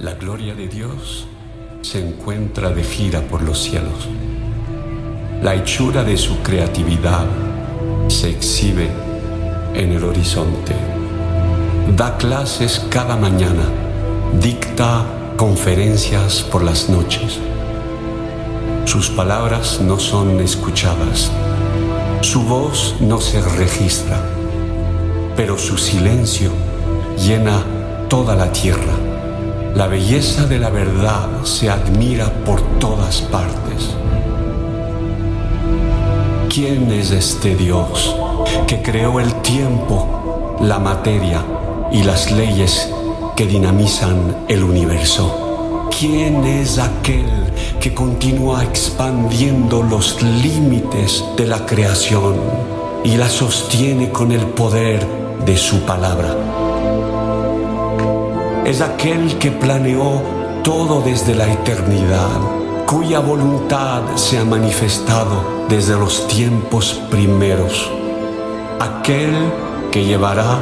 La gloria de Dios se encuentra de gira por los cielos. La hechura de su creatividad se exhibe en el horizonte. Da clases cada mañana, dicta conferencias por las noches. Sus palabras no son escuchadas, su voz no se registra, pero su silencio llena toda la tierra. La belleza de la verdad se admira por todas partes. ¿Quién es este Dios que creó el tiempo, la materia y las leyes que dinamizan el universo? ¿Quién es aquel que continúa expandiendo los límites de la creación y la sostiene con el poder de su palabra? Es aquel que planeó todo desde la eternidad, cuya voluntad se ha manifestado desde los tiempos primeros, aquel que llevará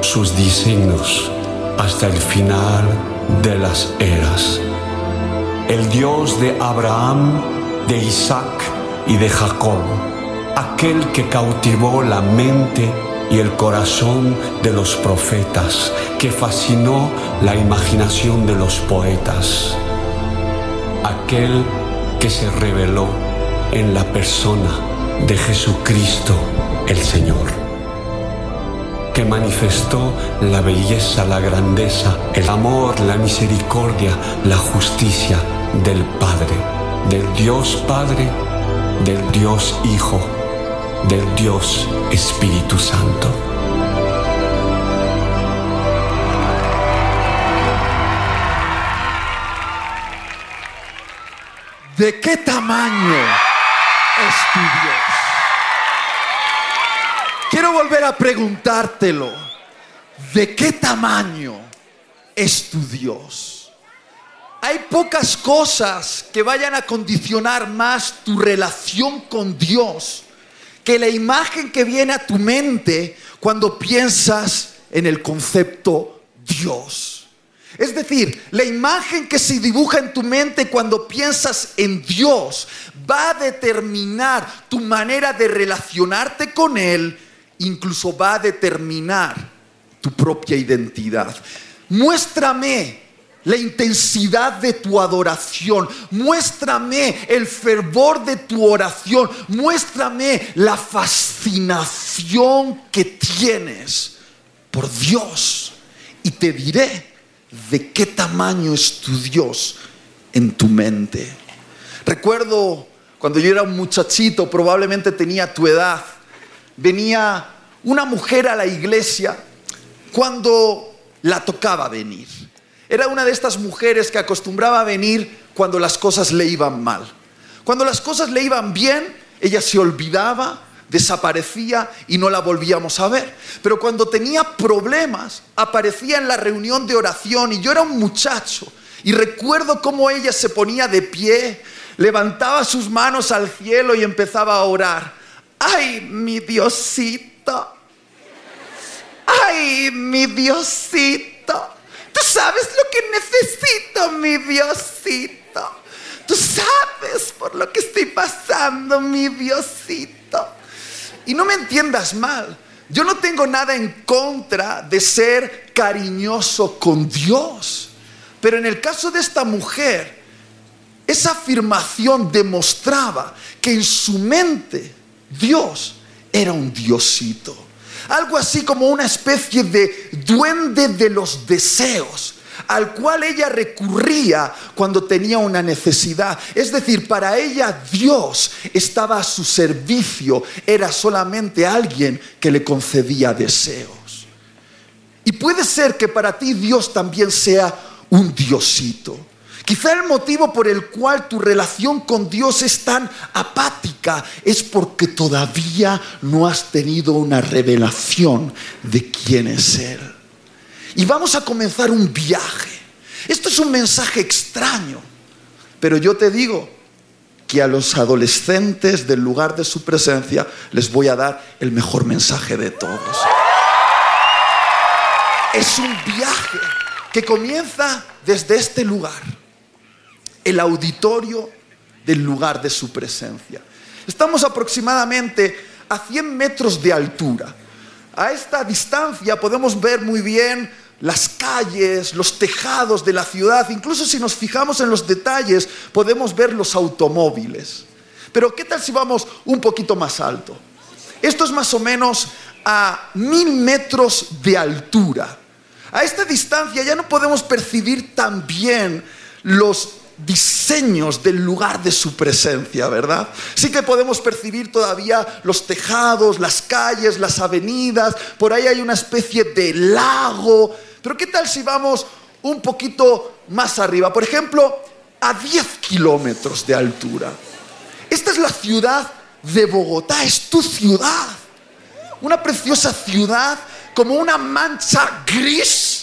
sus diseños hasta el final de las eras. El Dios de Abraham, de Isaac y de Jacob, aquel que cautivó la mente y el corazón de los profetas, que fascinó la imaginación de los poetas, aquel que se reveló en la persona de Jesucristo el Señor que manifestó la belleza, la grandeza, el amor, la misericordia, la justicia del Padre, del Dios Padre, del Dios Hijo, del Dios Espíritu Santo. ¿De qué tamaño es tu Dios? Quiero volver a preguntártelo. ¿De qué tamaño es tu Dios? Hay pocas cosas que vayan a condicionar más tu relación con Dios que la imagen que viene a tu mente cuando piensas en el concepto Dios. Es decir, la imagen que se dibuja en tu mente cuando piensas en Dios va a determinar tu manera de relacionarte con Él incluso va a determinar tu propia identidad. Muéstrame la intensidad de tu adoración. Muéstrame el fervor de tu oración. Muéstrame la fascinación que tienes por Dios. Y te diré de qué tamaño es tu Dios en tu mente. Recuerdo cuando yo era un muchachito, probablemente tenía tu edad venía una mujer a la iglesia cuando la tocaba venir. Era una de estas mujeres que acostumbraba a venir cuando las cosas le iban mal. Cuando las cosas le iban bien, ella se olvidaba, desaparecía y no la volvíamos a ver. Pero cuando tenía problemas, aparecía en la reunión de oración y yo era un muchacho y recuerdo cómo ella se ponía de pie, levantaba sus manos al cielo y empezaba a orar ay, mi Diosito, ay, mi Diosito, tú sabes lo que necesito, mi Diosito, tú sabes por lo que estoy pasando, mi Diosito. Y no me entiendas mal, yo no tengo nada en contra de ser cariñoso con Dios, pero en el caso de esta mujer, esa afirmación demostraba que en su mente Dios era un diosito. Algo así como una especie de duende de los deseos al cual ella recurría cuando tenía una necesidad. Es decir, para ella Dios estaba a su servicio, era solamente alguien que le concedía deseos. Y puede ser que para ti Dios también sea un diosito. Quizá el motivo por el cual tu relación con Dios es tan apática es porque todavía no has tenido una revelación de quién es Él. Y vamos a comenzar un viaje. Esto es un mensaje extraño, pero yo te digo que a los adolescentes del lugar de su presencia les voy a dar el mejor mensaje de todos. Es un viaje que comienza desde este lugar, el auditorio del lugar de su presencia. Estamos aproximadamente a 100 metros de altura. A esta distancia podemos ver muy bien las calles, los tejados de la ciudad, incluso si nos fijamos en los detalles podemos ver los automóviles. Pero ¿qué tal si vamos un poquito más alto? Esto es más o menos a mil metros de altura. A esta distancia ya no podemos percibir tan bien los diseños del lugar de su presencia, ¿verdad? Sí que podemos percibir todavía los tejados, las calles, las avenidas, por ahí hay una especie de lago, pero ¿qué tal si vamos un poquito más arriba? Por ejemplo, a 10 kilómetros de altura. Esta es la ciudad de Bogotá, es tu ciudad. Una preciosa ciudad como una mancha gris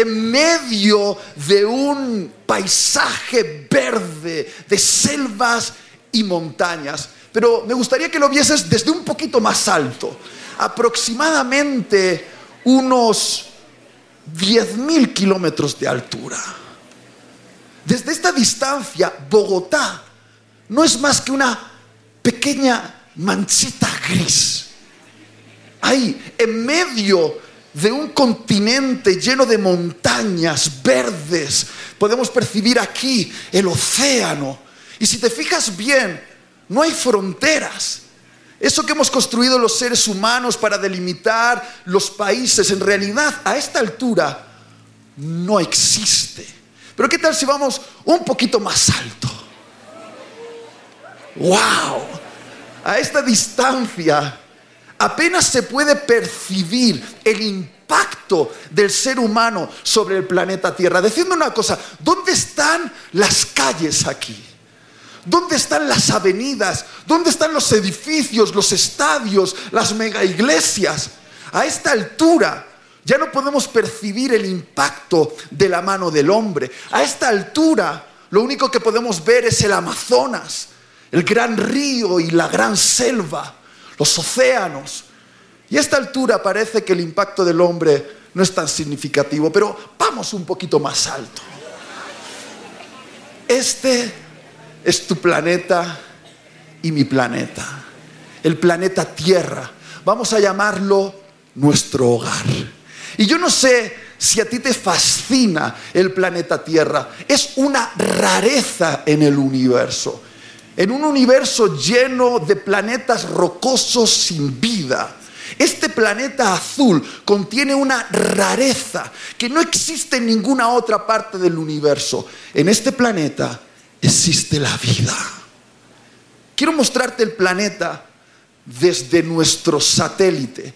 en medio de un paisaje verde, de selvas y montañas. Pero me gustaría que lo vieses desde un poquito más alto, aproximadamente unos 10.000 kilómetros de altura. Desde esta distancia, Bogotá no es más que una pequeña manchita gris. Ahí, en medio de un continente lleno de montañas verdes. Podemos percibir aquí el océano. Y si te fijas bien, no hay fronteras. Eso que hemos construido los seres humanos para delimitar los países, en realidad a esta altura no existe. Pero ¿qué tal si vamos un poquito más alto? ¡Wow! A esta distancia apenas se puede percibir el impacto del ser humano sobre el planeta Tierra. Diciendo una cosa, ¿dónde están las calles aquí? ¿Dónde están las avenidas? ¿Dónde están los edificios, los estadios, las mega iglesias? A esta altura ya no podemos percibir el impacto de la mano del hombre. A esta altura lo único que podemos ver es el Amazonas, el gran río y la gran selva los océanos. Y a esta altura parece que el impacto del hombre no es tan significativo, pero vamos un poquito más alto. Este es tu planeta y mi planeta, el planeta Tierra. Vamos a llamarlo nuestro hogar. Y yo no sé si a ti te fascina el planeta Tierra. Es una rareza en el universo en un universo lleno de planetas rocosos sin vida. Este planeta azul contiene una rareza que no existe en ninguna otra parte del universo. En este planeta existe la vida. Quiero mostrarte el planeta desde nuestro satélite,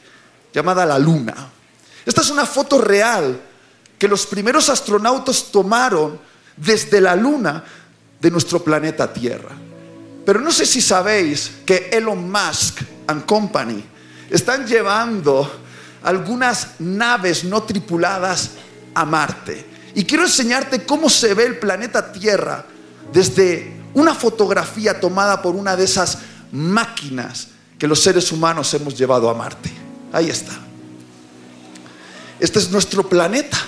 llamada la Luna. Esta es una foto real que los primeros astronautas tomaron desde la Luna de nuestro planeta Tierra. Pero no sé si sabéis que Elon Musk and Company están llevando algunas naves no tripuladas a Marte. Y quiero enseñarte cómo se ve el planeta Tierra desde una fotografía tomada por una de esas máquinas que los seres humanos hemos llevado a Marte. Ahí está. Este es nuestro planeta.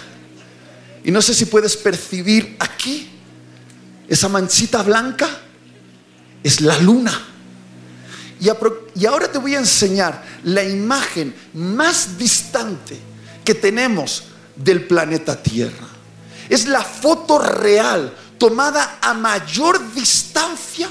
Y no sé si puedes percibir aquí esa manchita blanca es la luna. Y, ahora te voy a enseñar la imagen más distante que tenemos del planeta Tierra. Es la foto real tomada a mayor distancia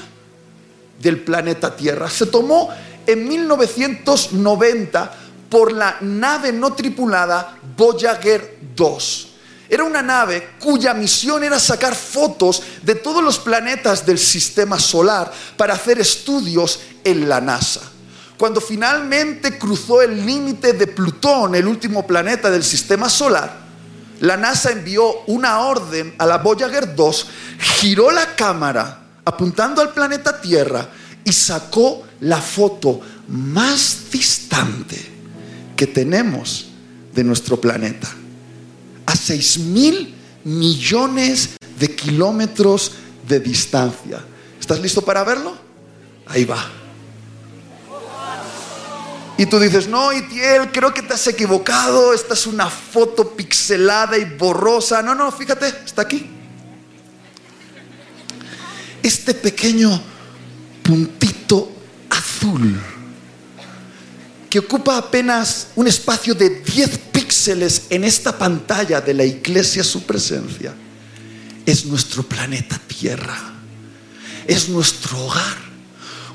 del planeta Tierra. Se tomó en 1990 por la nave no tripulada Voyager 2. Era una nave cuya misión era sacar fotos de todos los planetas del sistema solar para hacer estudios en la NASA. Cuando finalmente cruzó el límite de Plutón, el último planeta del sistema solar, la NASA envió una orden a la Voyager 2, giró la cámara apuntando al planeta Tierra y sacó la foto más distante que tenemos de nuestro planeta a 6 mil millones de kilómetros de distancia. ¿Estás listo para verlo? Ahí va. Y tú dices, no, Itiel, creo que te has equivocado, esta es una foto pixelada y borrosa. No, no, fíjate, está aquí. Este pequeño puntito azul que ocupa apenas un espacio de 10 en esta pantalla de la iglesia, su presencia, es nuestro planeta Tierra, es nuestro hogar.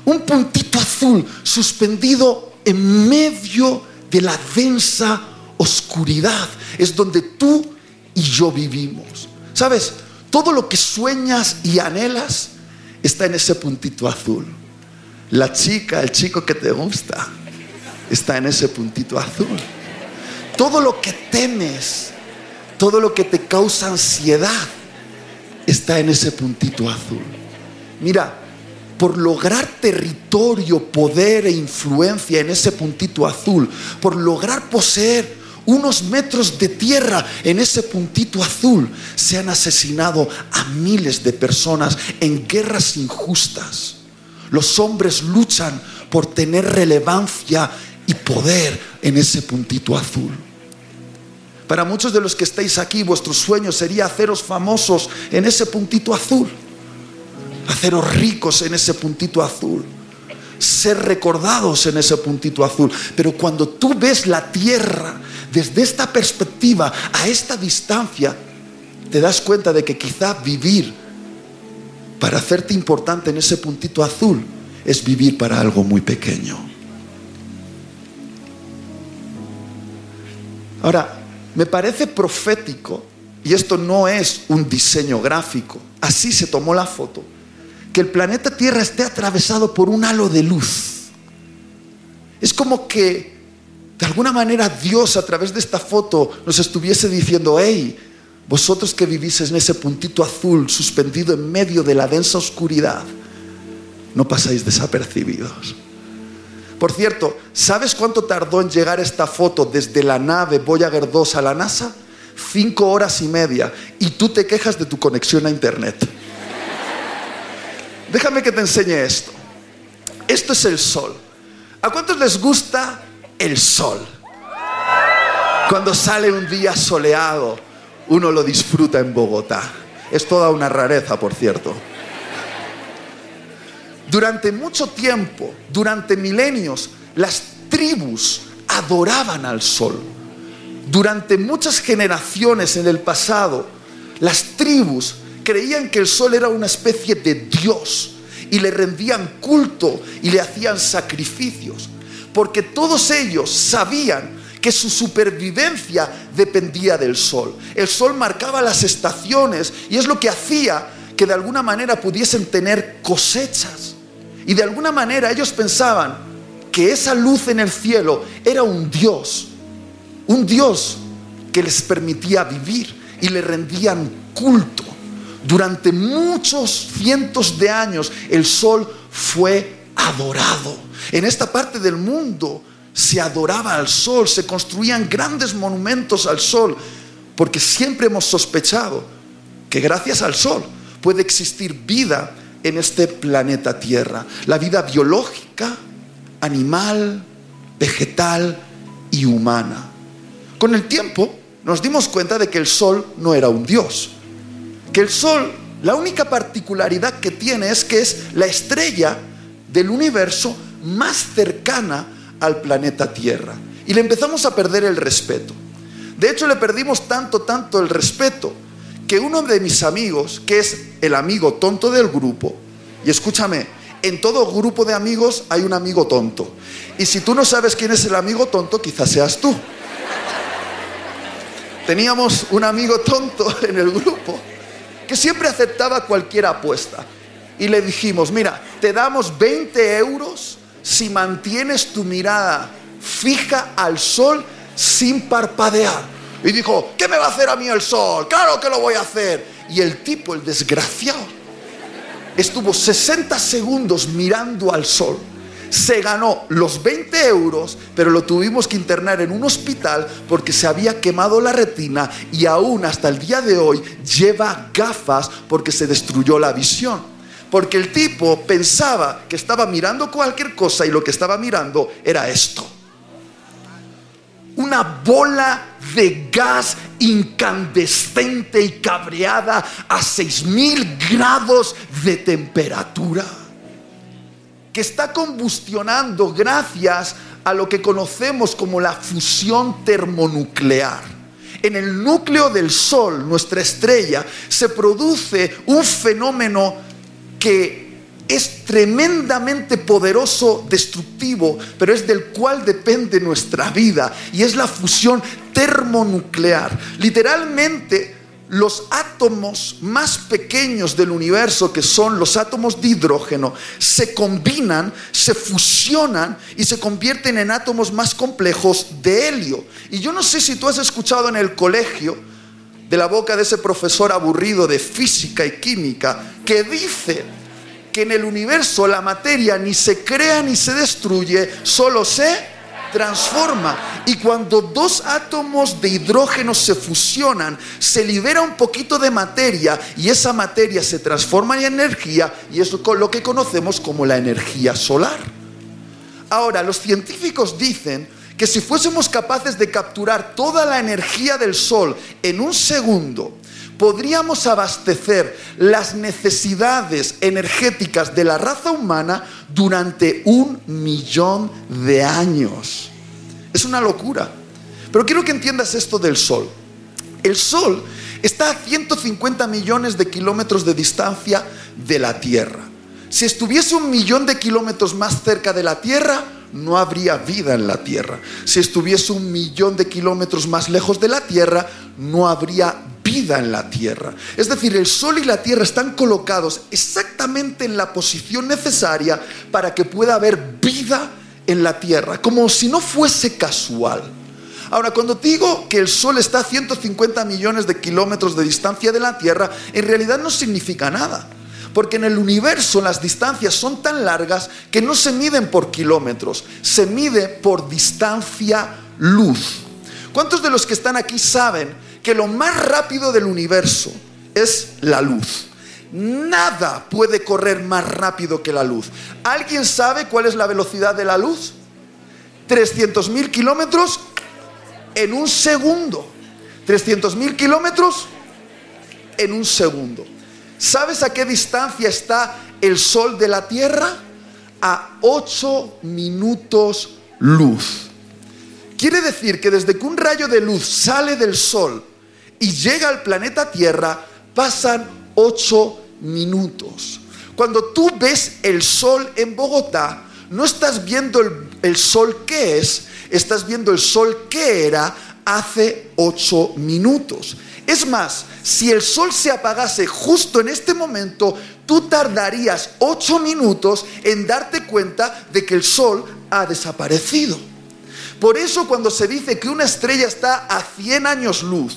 Un puntito azul suspendido en medio de la densa oscuridad, es donde tú y yo vivimos. ¿Sabes? Todo lo que sueñas y anhelas está en ese puntito azul. La chica, el chico que te gusta, está en ese puntito azul. Todo lo que temes, todo lo que te causa ansiedad, está en ese puntito azul. Mira, por lograr territorio, poder e influencia en ese puntito azul, por lograr poseer unos metros de tierra en ese puntito azul, se han asesinado a miles de personas en guerras injustas. Los hombres luchan por tener relevancia y poder en ese puntito azul. Para muchos de los que estáis aquí, vuestro sueño sería haceros famosos en ese puntito azul, haceros ricos en ese puntito azul, ser recordados en ese puntito azul. Pero cuando tú ves la tierra desde esta perspectiva, a esta distancia, te das cuenta de que quizá vivir para hacerte importante en ese puntito azul es vivir para algo muy pequeño. Ahora, me parece profético, y esto no es un diseño gráfico, así se tomó la foto, que el planeta Tierra esté atravesado por un halo de luz. Es como que, de alguna manera, Dios a través de esta foto nos estuviese diciendo, hey, vosotros que vivís en ese puntito azul suspendido en medio de la densa oscuridad, no pasáis desapercibidos. Por cierto, ¿sabes cuánto tardó en llegar esta foto desde la nave Voyager 2 a la NASA? Cinco horas y media. Y tú te quejas de tu conexión a Internet. Déjame que te enseñe esto. Esto es el sol. ¿A cuántos les gusta el sol? Cuando sale un día soleado, uno lo disfruta en Bogotá. Es toda una rareza, por cierto. Durante mucho tiempo, durante milenios, las tribus adoraban al sol. Durante muchas generaciones en el pasado, las tribus creían que el sol era una especie de dios y le rendían culto y le hacían sacrificios, porque todos ellos sabían que su supervivencia dependía del sol. El sol marcaba las estaciones y es lo que hacía que de alguna manera pudiesen tener cosechas. Y de alguna manera ellos pensaban que esa luz en el cielo era un Dios, un Dios que les permitía vivir y le rendían culto. Durante muchos cientos de años el sol fue adorado. En esta parte del mundo se adoraba al sol, se construían grandes monumentos al sol, porque siempre hemos sospechado que gracias al sol puede existir vida en este planeta Tierra. La vida biológica, animal, vegetal y humana. Con el tiempo nos dimos cuenta de que el Sol no era un dios. Que el Sol, la única particularidad que tiene es que es la estrella del universo más cercana al planeta Tierra. Y le empezamos a perder el respeto. De hecho, le perdimos tanto, tanto el respeto que uno de mis amigos, que es el amigo tonto del grupo, y escúchame, en todo grupo de amigos hay un amigo tonto. Y si tú no sabes quién es el amigo tonto, quizás seas tú. Teníamos un amigo tonto en el grupo que siempre aceptaba cualquier apuesta. Y le dijimos, mira, te damos 20 euros si mantienes tu mirada fija al sol sin parpadear. Y dijo, ¿qué me va a hacer a mí el sol? Claro que lo voy a hacer. Y el tipo, el desgraciado, estuvo 60 segundos mirando al sol. Se ganó los 20 euros, pero lo tuvimos que internar en un hospital porque se había quemado la retina y aún hasta el día de hoy lleva gafas porque se destruyó la visión. Porque el tipo pensaba que estaba mirando cualquier cosa y lo que estaba mirando era esto. una bola de gas incandescente y cabreada a 6000 grados de temperatura, que está combustionando gracias a lo que conocemos como la fusión termonuclear. En el núcleo del Sol, nuestra estrella, se produce un fenómeno que es tremendamente poderoso, destructivo, pero es del cual depende nuestra vida y es la fusión termonuclear. Literalmente, los átomos más pequeños del universo, que son los átomos de hidrógeno, se combinan, se fusionan y se convierten en átomos más complejos de helio. Y yo no sé si tú has escuchado en el colegio, de la boca de ese profesor aburrido de física y química, que dice que en el universo la materia ni se crea ni se destruye, solo se transforma. Y cuando dos átomos de hidrógeno se fusionan, se libera un poquito de materia y esa materia se transforma en energía y es lo que conocemos como la energía solar. Ahora, los científicos dicen que si fuésemos capaces de capturar toda la energía del Sol en un segundo, podríamos abastecer las necesidades energéticas de la raza humana durante un millón de años. Es una locura. Pero quiero que entiendas esto del Sol. El Sol está a 150 millones de kilómetros de distancia de la Tierra. Si estuviese un millón de kilómetros más cerca de la Tierra, no habría vida en la Tierra. Si estuviese un millón de kilómetros más lejos de la Tierra, no habría vida en la Tierra. Es decir, el Sol y la Tierra están colocados exactamente en la posición necesaria para que pueda haber vida en la Tierra, como si no fuese casual. Ahora, cuando digo que el Sol está a 150 millones de kilómetros de distancia de la Tierra, en realidad no significa nada. Porque en el universo las distancias son tan largas que no se miden por kilómetros, se mide por distancia luz. ¿Cuántos de los que están aquí saben que lo más rápido del universo es la luz. Nada puede correr más rápido que la luz. ¿Alguien sabe cuál es la velocidad de la luz? 300 mil kilómetros en un segundo. 300 mil kilómetros en un segundo. ¿Sabes a qué distancia está el Sol de la Tierra? A 8 minutos luz. Quiere decir que desde que un rayo de luz sale del Sol y llega al planeta Tierra, pasan ocho minutos. Cuando tú ves el sol en Bogotá, no estás viendo el, sol que es, estás viendo el sol que era hace ocho minutos. Es más, si el sol se apagase justo en este momento, tú tardarías ocho minutos en darte cuenta de que el sol ha desaparecido. Por eso cuando se dice que una estrella está a 100 años luz,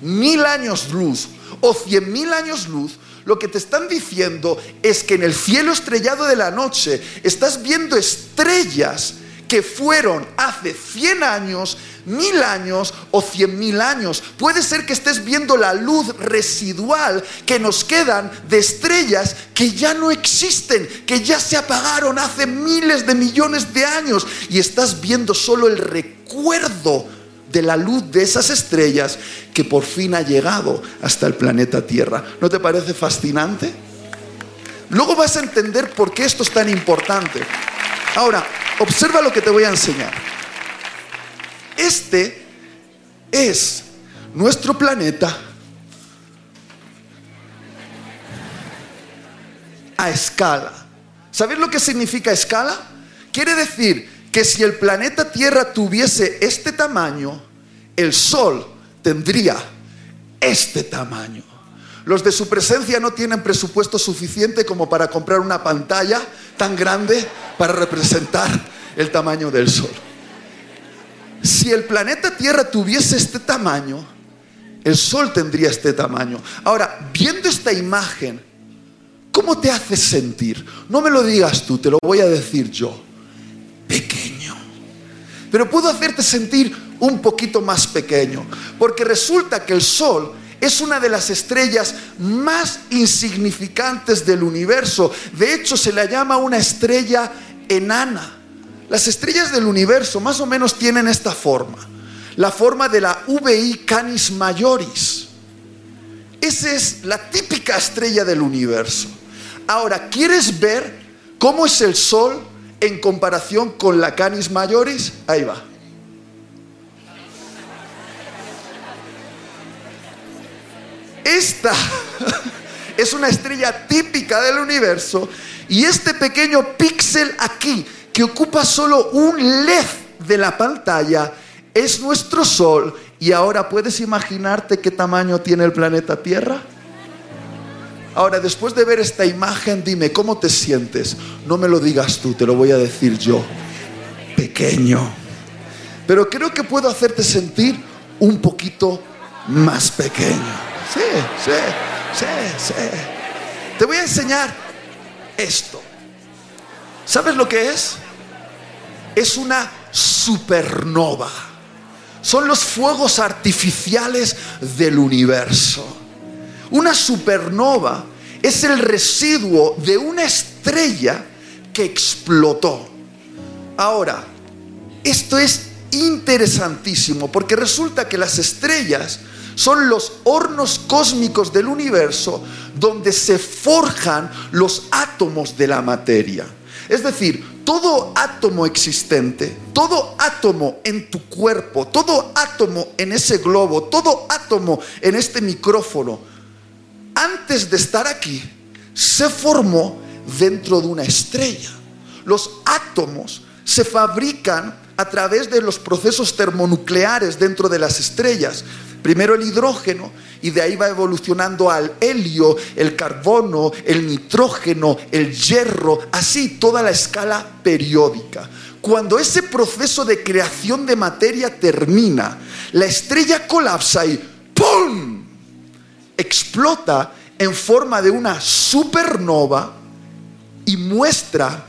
mil años luz o cien mil años luz, lo que te están diciendo es que en el cielo estrellado de la noche estás viendo estrellas que fueron hace 100 años, mil años o cien mil años. Puede ser que estés viendo la luz residual que nos quedan de estrellas que ya no existen, que ya se apagaron hace miles de millones de años y estás viendo solo el recuerdo de la luz de esas estrellas que por fin ha llegado hasta el planeta Tierra. ¿No te parece fascinante? Luego vas a entender por qué esto es tan importante. Ahora, observa lo que te voy a enseñar. Este es nuestro planeta a escala. ¿Sabes lo que significa escala? Quiere decir que si el planeta Tierra tuviese este tamaño, el Sol tendría este tamaño. Los de su presencia no tienen presupuesto suficiente como para comprar una pantalla tan grande para representar el tamaño del Sol. Si el planeta Tierra tuviese este tamaño, el Sol tendría este tamaño. Ahora, viendo esta imagen, ¿cómo te hace sentir? No me lo digas tú, te lo voy a decir yo pequeño. Pero puedo hacerte sentir un poquito más pequeño, porque resulta que el Sol es una de las estrellas más insignificantes del universo. De hecho, se la llama una estrella enana. Las estrellas del universo más o menos tienen esta forma. la forma de la VI Canis Majoris. Esa es la típica estrella del universo. Ahora, ¿quieres ver cómo es el Sol en comparación con la Canis Majoris? Ahí va. Esta es una estrella típica del universo y este pequeño píxel aquí que ocupa solo un LED de la pantalla es nuestro Sol y ahora puedes imaginarte qué tamaño tiene el planeta Tierra. Ahora, después de ver esta imagen, dime, ¿cómo te sientes? No me lo digas tú, te lo voy a decir yo. Pequeño. Pero creo que puedo hacerte sentir un poquito más pequeño. Sí, sí, sí, sí. Te voy a enseñar esto. ¿Sabes lo que es? Es una supernova. Son los fuegos artificiales del universo. Una supernova es el residuo de una estrella que explotó. Ahora, esto es interesantísimo porque resulta que las estrellas son los hornos cósmicos del universo donde se forjan los átomos de la materia. Es decir, todo átomo existente, todo átomo en tu cuerpo, todo átomo en ese globo, todo átomo en este micrófono, antes de estar aquí, se formó dentro de una estrella. Los átomos se fabrican a través de los procesos termonucleares dentro de las estrellas. Primero el hidrógeno y de ahí va evolucionando al helio, el carbono, el nitrógeno, el hierro, así toda la escala periódica. Cuando ese proceso de creación de materia termina, la estrella colapsa y ¡pum! explota en forma de una supernova y muestra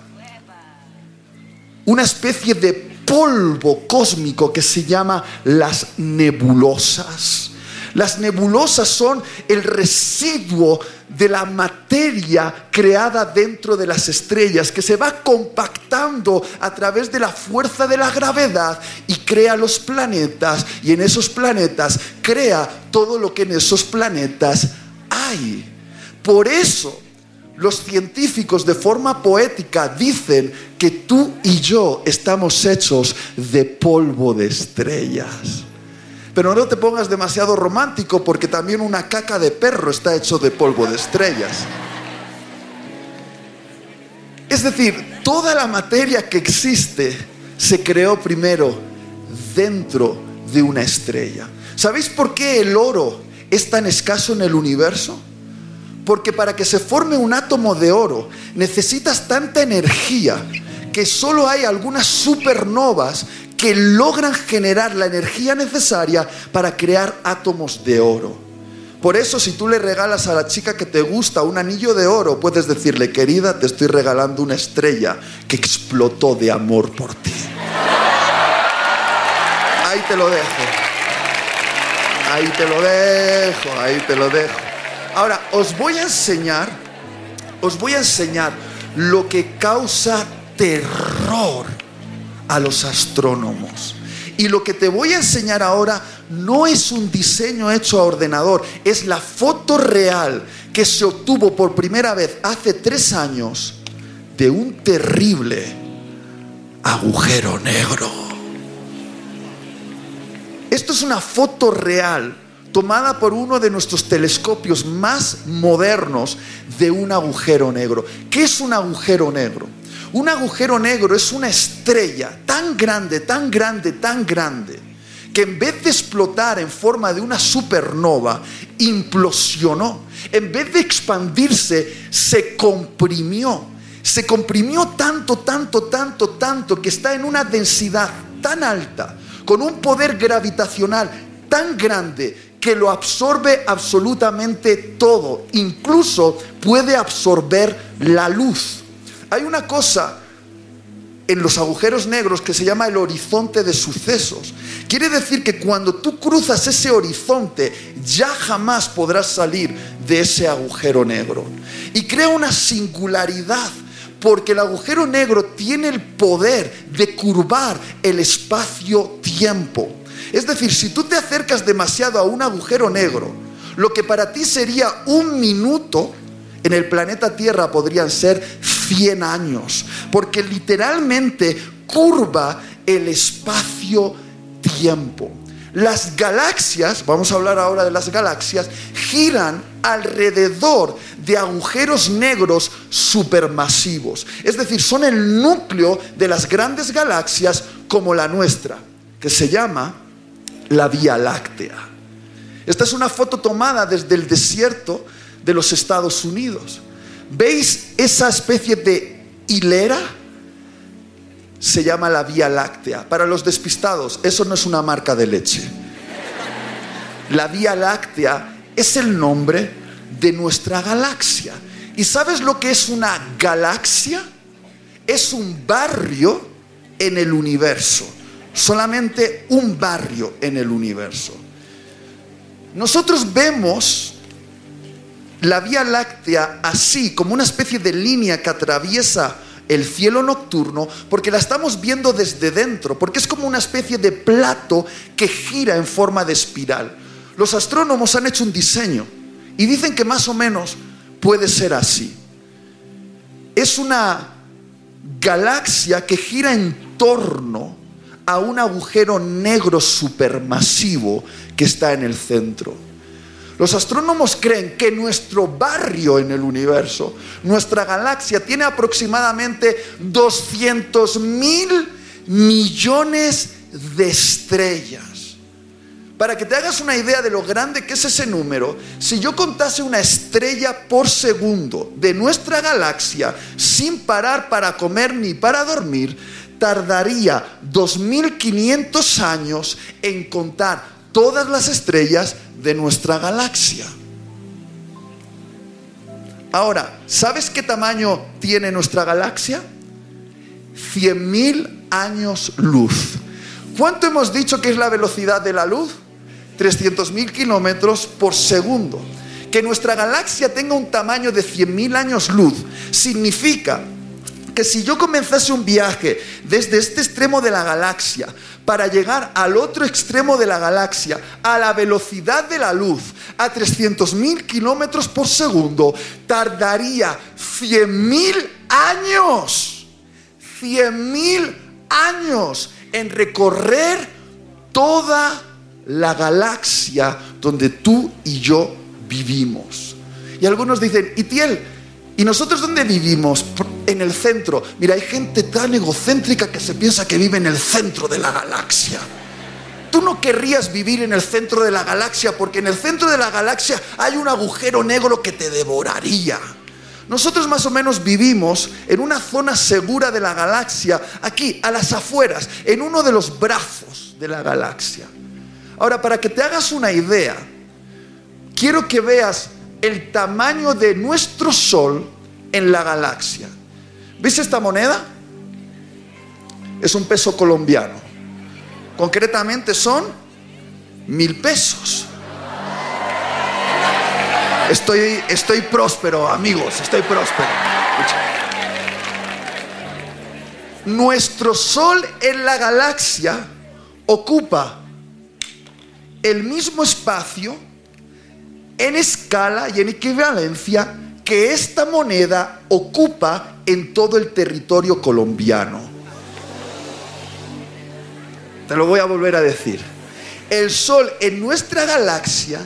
una especie de polvo cósmico que se llama las nebulosas. Las nebulosas son el residuo de la materia creada dentro de las estrellas que se va compactando a través de la fuerza de la gravedad y crea los planetas y en esos planetas crea todo lo que en esos planetas hay. Por eso los científicos de forma poética dicen que tú y yo estamos hechos de polvo de estrellas. Pero no te pongas demasiado romántico porque también una caca de perro está hecho de polvo de estrellas. Es decir, toda la materia que existe se creó primero dentro de una estrella. ¿Sabéis por qué el oro es tan escaso en el universo? Porque para que se forme un átomo de oro necesitas tanta energía que solo hay algunas supernovas que logran generar la energía necesaria para crear átomos de oro. Por eso si tú le regalas a la chica que te gusta un anillo de oro, puedes decirle, querida, te estoy regalando una estrella que explotó de amor por ti. Ahí te lo dejo. Ahí te lo dejo, ahí te lo dejo. Ahora, os voy a enseñar, os voy a enseñar lo que causa terror a los astrónomos. Y lo que te voy a enseñar ahora no es un diseño hecho a ordenador, es la foto real que se obtuvo por primera vez hace tres años de un terrible agujero negro. Esto es una foto real tomada por uno de nuestros telescopios más modernos de un agujero negro. ¿Qué es un agujero negro? Un agujero negro es una estrella tan grande, tan grande, tan grande, que en vez de explotar en forma de una supernova, implosionó. En vez de expandirse, se comprimió. Se comprimió tanto, tanto, tanto, tanto, que está en una densidad tan alta, con un poder gravitacional tan grande que lo absorbe absolutamente todo, incluso puede absorber la luz. Hay una cosa en los agujeros negros que se llama el horizonte de sucesos. Quiere decir que cuando tú cruzas ese horizonte ya jamás podrás salir de ese agujero negro. Y crea una singularidad porque el agujero negro tiene el poder de curvar el espacio-tiempo. Es decir, si tú te acercas demasiado a un agujero negro, lo que para ti sería un minuto, en el planeta Tierra podrían ser 100 años, porque literalmente curva el espacio-tiempo. Las galaxias, vamos a hablar ahora de las galaxias, giran alrededor de agujeros negros supermasivos. Es decir, son el núcleo de las grandes galaxias como la nuestra, que se llama la Vía Láctea. Esta es una foto tomada desde el desierto de los Estados Unidos. ¿Veis esa especie de hilera? se llama la Vía Láctea. Para los despistados, eso no es una marca de leche. La Vía Láctea es el nombre de nuestra galaxia. ¿Y sabes lo que es una galaxia? Es un barrio en el universo. Solamente un barrio en el universo. Nosotros vemos la Vía Láctea así, como una especie de línea que atraviesa el cielo nocturno porque la estamos viendo desde dentro, porque es como una especie de plato que gira en forma de espiral. Los astrónomos han hecho un diseño y dicen que más o menos puede ser así. Es una galaxia que gira en torno a un agujero negro supermasivo que está en el centro. Los astrónomos creen que nuestro barrio en el universo, nuestra galaxia, tiene aproximadamente 200 mil millones de estrellas. Para que te hagas una idea de lo grande que es ese número, si yo contase una estrella por segundo de nuestra galaxia sin parar para comer ni para dormir, tardaría 2.500 años en contar todas las estrellas de nuestra galaxia. Ahora, ¿sabes qué tamaño tiene nuestra galaxia? 100.000 años luz. ¿Cuánto hemos dicho que es la velocidad de la luz? 300.000 kilómetros por segundo. Que nuestra galaxia tenga un tamaño de 100.000 años luz significa que si yo comenzase un viaje desde este extremo de la galaxia para llegar al otro extremo de la galaxia a la velocidad de la luz, a 300.000 kilómetros por segundo, tardaría 100.000 años, 100.000 años en recorrer toda la galaxia donde tú y yo vivimos. Y algunos dicen, Itiel, ¿y nosotros dónde vivimos? en el centro. Mira, hay gente tan egocéntrica que se piensa que vive en el centro de la galaxia. Tú no querrías vivir en el centro de la galaxia porque en el centro de la galaxia hay un agujero negro que te devoraría. Nosotros más o menos vivimos en una zona segura de la galaxia, aquí, a las afueras, en uno de los brazos de la galaxia. Ahora, para que te hagas una idea, quiero que veas el tamaño de nuestro Sol en la galaxia. ¿Viste esta moneda? Es un peso colombiano. Concretamente son mil pesos. Estoy, estoy próspero, amigos, estoy próspero. Nuestro Sol en la galaxia ocupa el mismo espacio en escala y en equivalencia que esta moneda ocupa en todo el territorio colombiano. Te lo voy a volver a decir. El Sol en nuestra galaxia,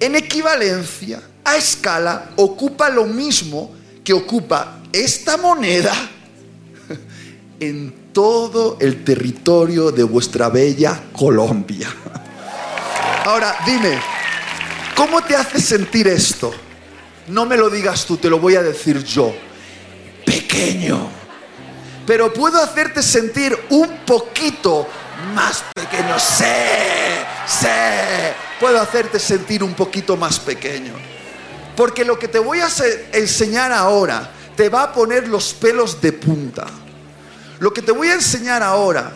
en equivalencia, a escala, ocupa lo mismo que ocupa esta moneda en todo el territorio de vuestra bella Colombia. Ahora, dime, ¿cómo te hace sentir esto? No me lo digas tú, te lo voy a decir yo. Pequeño. Pero puedo hacerte sentir un poquito más pequeño. Sé, sé. Puedo hacerte sentir un poquito más pequeño. Porque lo que te voy a enseñar ahora te va a poner los pelos de punta. Lo que te voy a enseñar ahora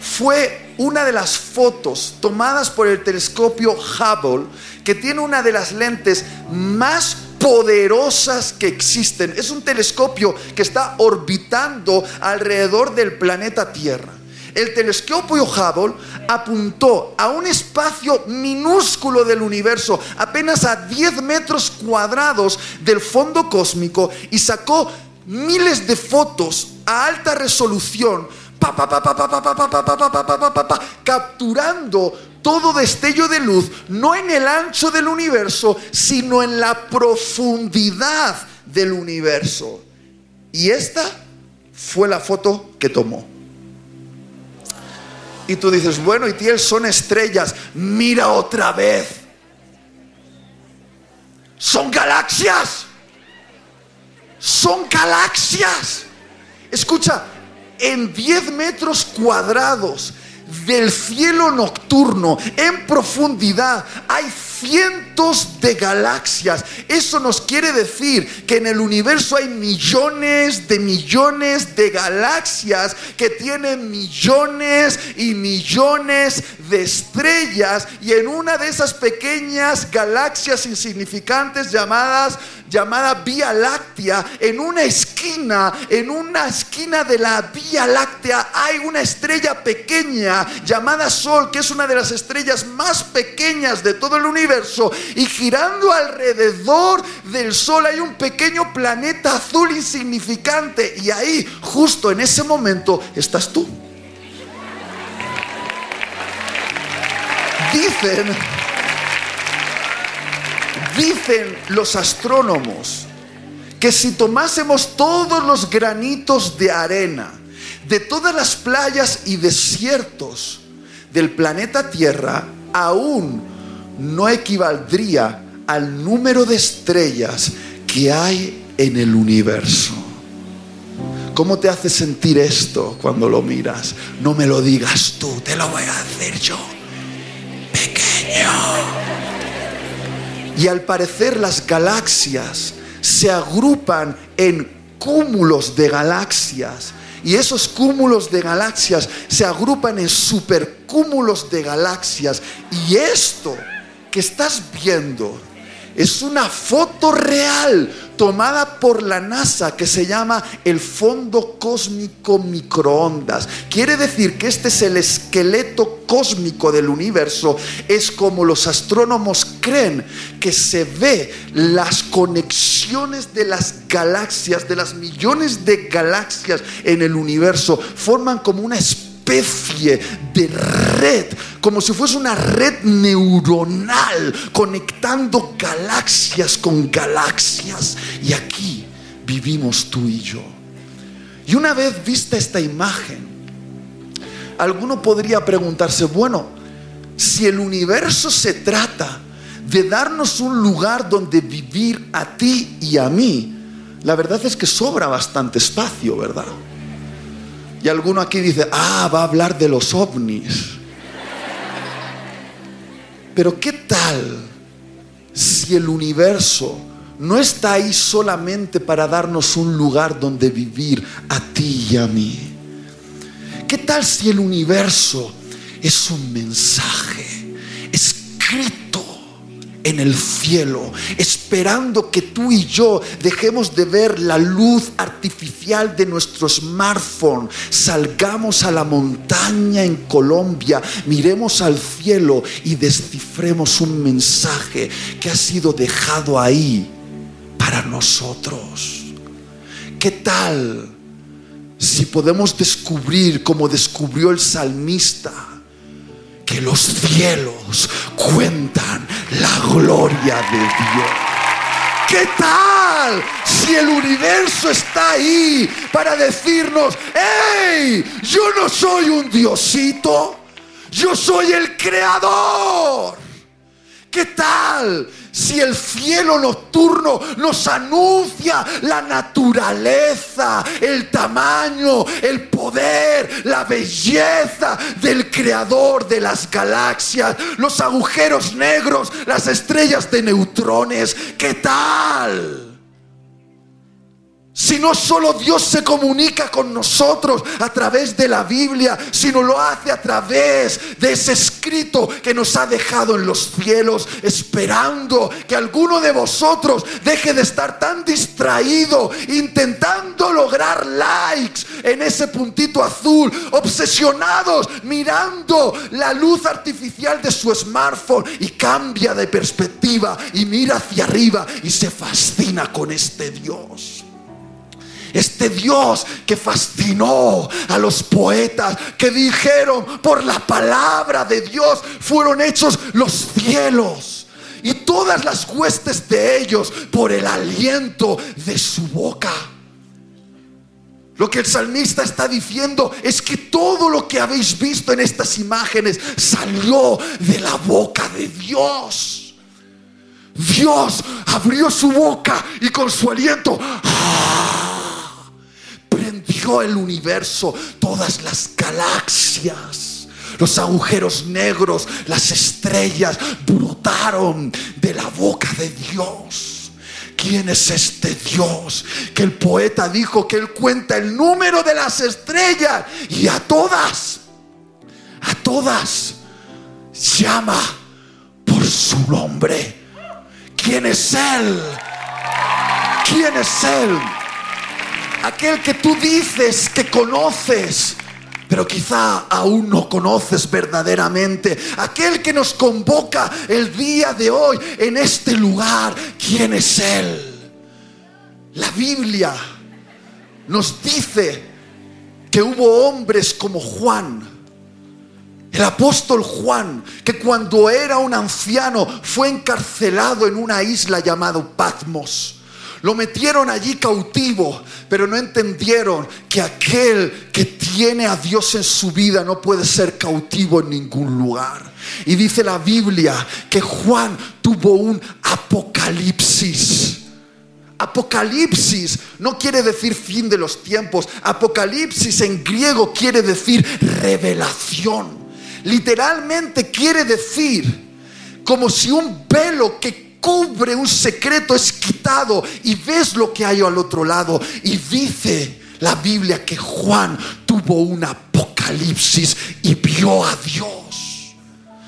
fue una de las fotos tomadas por el telescopio Hubble, que tiene una de las lentes más poderosas que existen. Es un telescopio que está orbitando alrededor del planeta Tierra. El telescopio Hubble apuntó a un espacio minúsculo del universo, apenas a 10 metros cuadrados del fondo cósmico, y sacó miles de fotos a alta resolución, capturando todo destello de luz, no en el ancho del universo, sino en la profundidad del universo. Y esta fue la foto que tomó. Y tú dices, bueno, y tiel son estrellas, mira otra vez. Son galaxias. Son galaxias. Escucha, en 10 metros cuadrados del cielo nocturno, en profundidad, hay cientos de galaxias. Eso nos quiere decir que en el universo hay millones de millones de galaxias que tienen millones y millones de estrellas y en una de esas pequeñas galaxias insignificantes llamadas llamada Vía Láctea, en una esquina, en una esquina de la Vía Láctea hay una estrella pequeña llamada Sol, que es una de las estrellas más pequeñas de todo el universo, y girando alrededor del Sol hay un pequeño planeta azul insignificante, y ahí, justo en ese momento, estás tú. Dicen Dicen los astrónomos que si tomásemos todos los granitos de arena de todas las playas y desiertos del planeta Tierra, aún no equivaldría al número de estrellas que hay en el universo. ¿Cómo te hace sentir esto cuando lo miras? No me lo digas tú, te lo voy a hacer yo. Pequeño. Y al parecer las galaxias se agrupan en cúmulos de galaxias. Y esos cúmulos de galaxias se agrupan en supercúmulos de galaxias. Y esto que estás viendo es una foto real tomada por la NASA que se llama el fondo cósmico microondas. Quiere decir que este es el esqueleto cósmico del universo. Es como los astrónomos creen que se ve las conexiones de las galaxias, de las millones de galaxias en el universo. Forman como una especie especie de red, como si fuese una red neuronal conectando galaxias con galaxias. Y aquí vivimos tú y yo. Y una vez vista esta imagen, alguno podría preguntarse, bueno, si el universo se trata de darnos un lugar donde vivir a ti y a mí, la verdad es que sobra bastante espacio, ¿verdad? Y alguno aquí dice, ah, va a hablar de los ovnis. Pero ¿qué tal si el universo no está ahí solamente para darnos un lugar donde vivir a ti y a mí? ¿Qué tal si el universo es un mensaje escrito en el cielo, esperando que tú y yo dejemos de ver la luz artificial de nuestro smartphone, salgamos a la montaña en Colombia, miremos al cielo y descifremos un mensaje que ha sido dejado ahí para nosotros. ¿Qué tal si podemos descubrir como descubrió el salmista? que los cielos cuentan la gloria de Dios. ¿Qué tal si el universo está ahí para decirnos, hey, yo no soy un diosito, yo soy el creador? ¿Qué tal si el cielo nocturno nos anuncia la naturaleza, el tamaño, el poder, la belleza del creador de las galaxias, los agujeros negros, las estrellas de neutrones. ¿Qué tal? Si no solo Dios se comunica con nosotros a través de la Biblia, sino lo hace a través de ese escrito que nos ha dejado en los cielos, esperando que alguno de vosotros deje de estar tan distraído, intentando lograr likes en ese puntito azul, obsesionados, mirando la luz artificial de su smartphone y cambia de perspectiva y mira hacia arriba y se fascina con este Dios. Este Dios que fascinó a los poetas que dijeron por la palabra de Dios fueron hechos los cielos y todas las huestes de ellos por el aliento de su boca. Lo que el salmista está diciendo es que todo lo que habéis visto en estas imágenes salió de la boca de Dios. Dios abrió su boca y con su aliento prendió el universo, todas las galaxias, los agujeros negros, las estrellas brotaron de la boca de Dios. ¿Quién es este Dios? Que el poeta dijo que él cuenta el número de las estrellas y a todas, a todas llama por su nombre. ¿Quién es Él? ¿Quién es Él? Aquel que tú dices que conoces, pero quizá aún no conoces verdaderamente. Aquel que nos convoca el día de hoy en este lugar. ¿Quién es Él? La Biblia nos dice que hubo hombres como Juan. El apóstol Juan, que cuando era un anciano fue encarcelado en una isla llamada Patmos. Lo metieron allí cautivo, pero no entendieron que aquel que tiene a Dios en su vida no puede ser cautivo en ningún lugar. Y dice la Biblia que Juan tuvo un apocalipsis. Apocalipsis no quiere decir fin de los tiempos. Apocalipsis en griego quiere decir revelación. Literalmente quiere decir como si un velo que cubre un secreto es quitado y ves lo que hay al otro lado. Y dice la Biblia que Juan tuvo un apocalipsis y vio a Dios.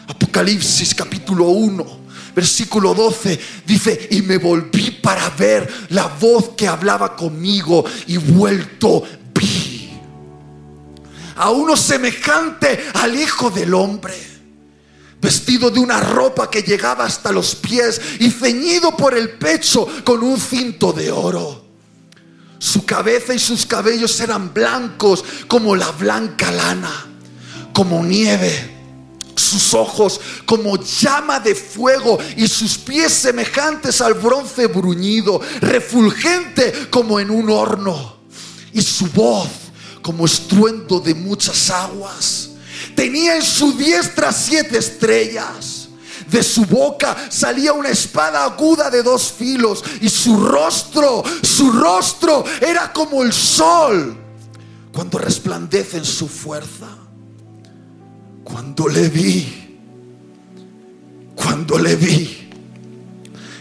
Apocalipsis capítulo 1. Versículo 12 dice, y me volví para ver la voz que hablaba conmigo y vuelto vi a uno semejante al Hijo del Hombre vestido de una ropa que llegaba hasta los pies y ceñido por el pecho con un cinto de oro. Su cabeza y sus cabellos eran blancos como la blanca lana, como nieve. Sus ojos como llama de fuego y sus pies semejantes al bronce bruñido, refulgente como en un horno. Y su voz como estruendo de muchas aguas. Tenía en su diestra siete estrellas. De su boca salía una espada aguda de dos filos y su rostro, su rostro era como el sol cuando resplandece en su fuerza. Cuando le vi, cuando le vi,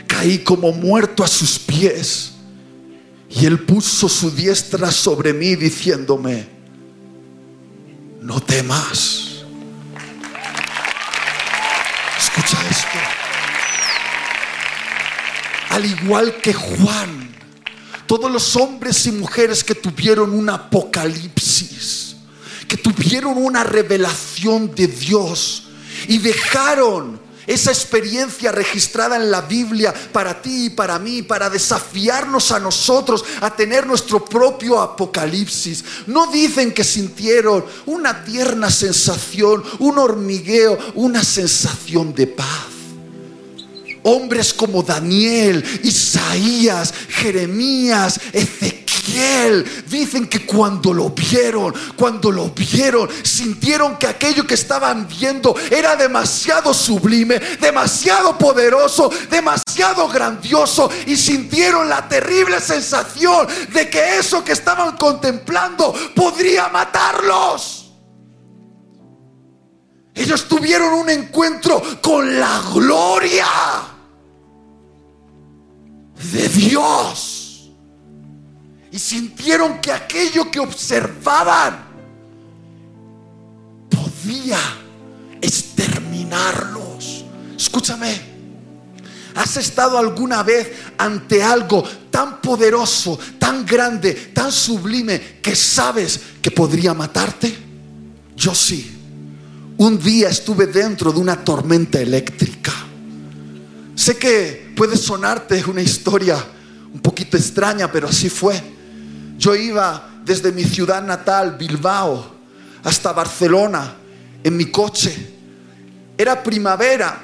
caí como muerto a sus pies y él puso su diestra sobre mí diciéndome, no temas. Escucha esto. Al igual que Juan, todos los hombres y mujeres que tuvieron un apocalipsis, que tuvieron una revelación de Dios y dejaron esa experiencia registrada en la Biblia para ti y para mí, para desafiarnos a nosotros a tener nuestro propio apocalipsis. No dicen que sintieron una tierna sensación, un hormigueo, una sensación de paz. Hombres como Daniel, Isaías, Jeremías, Ezequiel, dicen que cuando lo vieron, cuando lo vieron, sintieron que aquello que estaban viendo era demasiado sublime, demasiado poderoso, demasiado grandioso y sintieron la terrible sensación de que eso que estaban contemplando podría matarlos. Ellos tuvieron un encuentro con la gloria de Dios. Y sintieron que aquello que observaban podía exterminarlos. Escúchame, ¿has estado alguna vez ante algo tan poderoso, tan grande, tan sublime que sabes que podría matarte? Yo sí. Un día estuve dentro de una tormenta eléctrica. Sé que puede sonarte una historia un poquito extraña, pero así fue. Yo iba desde mi ciudad natal, Bilbao, hasta Barcelona en mi coche. Era primavera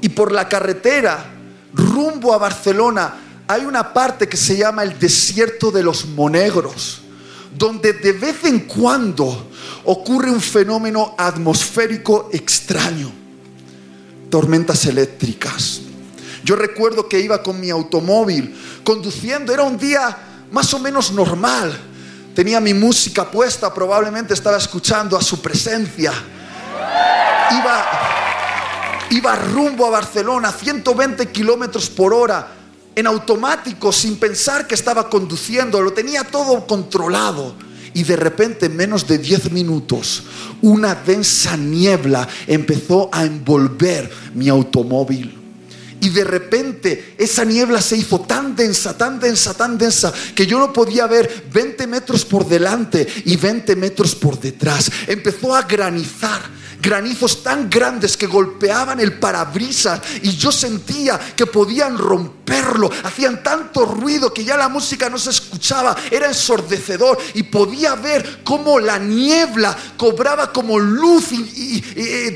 y por la carretera rumbo a Barcelona hay una parte que se llama el desierto de los monegros, donde de vez en cuando ocurre un fenómeno atmosférico extraño, tormentas eléctricas. Yo recuerdo que iba con mi automóvil conduciendo, era un día más o menos normal. Tenía mi música puesta, probablemente estaba escuchando a su presencia. Iba, rumbo a Barcelona, 120 kilómetros por hora, en automático, sin pensar que estaba conduciendo, lo tenía todo controlado. Y de repente, en menos de 10 minutos, una densa niebla empezó a envolver mi automóvil. Y de repente esa niebla se hizo tan densa, tan densa, tan densa, que yo no podía ver 20 metros por delante y 20 metros por detrás. Empezó a granizar granizos tan grandes que golpeaban el parabrisas y yo sentía que podían romperlo. Hacían tanto ruido que ya la música no se escuchaba, era ensordecedor y podía ver cómo la niebla cobraba como luz y,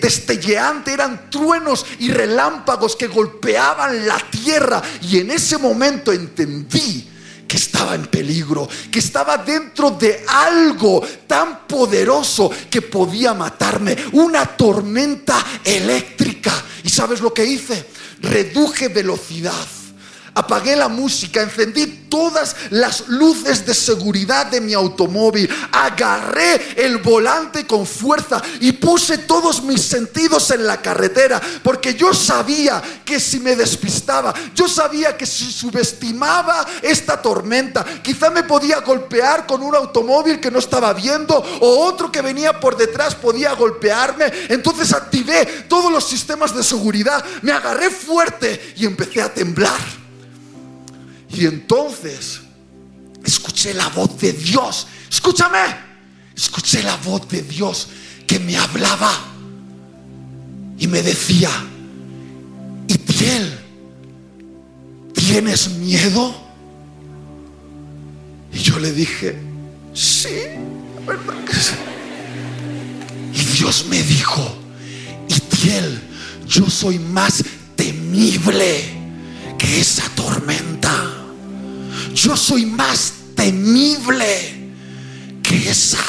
destelleante, eran truenos y relámpagos que golpeaban la tierra y en ese momento entendí que estaba en peligro, que estaba dentro de algo tan poderoso que podía matarme, una tormenta eléctrica. ¿Y sabes lo que hice? Reduje velocidad Apagué la música, encendí todas las luces de seguridad de mi automóvil, agarré el volante con fuerza y puse todos mis sentidos en la carretera, porque yo sabía que si me despistaba, yo sabía que si subestimaba esta tormenta, quizá me podía golpear con un automóvil que no estaba viendo o otro que venía por detrás podía golpearme. Entonces activé todos los sistemas de seguridad, me agarré fuerte y empecé a temblar. Y entonces escuché la voz de Dios. Escúchame. Escuché la voz de Dios que me hablaba y me decía, Itiel, ¿tienes miedo? Y yo le dije, sí, sí. Y Dios me dijo, Itiel, yo soy más temible que esa tormenta yo soy más temible que esa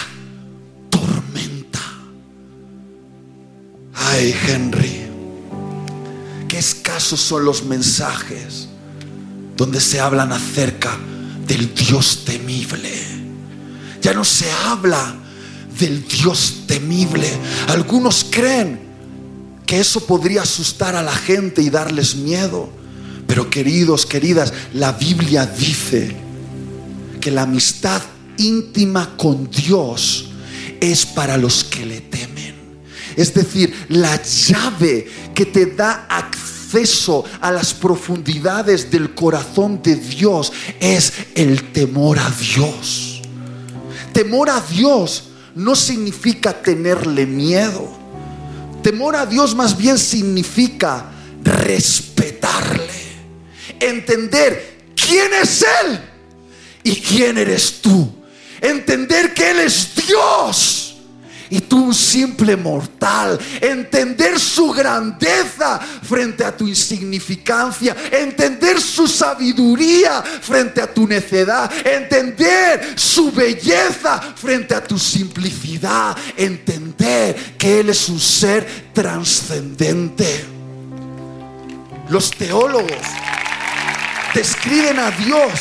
tormenta. Ay, Henry, qué escasos son los mensajes donde se hablan acerca del Dios temible. Ya no se habla del Dios temible. Algunos creen que eso podría asustar a la gente y darles miedo. Pero queridos, queridas, la Biblia dice que la amistad íntima con Dios es para los que le temen. Es decir, la llave que te da acceso a las profundidades del corazón de Dios es el temor a Dios. Temor a Dios no significa tenerle miedo. Temor a Dios más bien significa respetarle entender quién es Él y quién eres tú. Entender que Él es Dios y tú un simple mortal. Entender su grandeza frente a tu insignificancia. Entender su sabiduría frente a tu necedad. Entender su belleza frente a tu simplicidad. Entender que Él es un ser trascendente. Los teólogos describen a Dios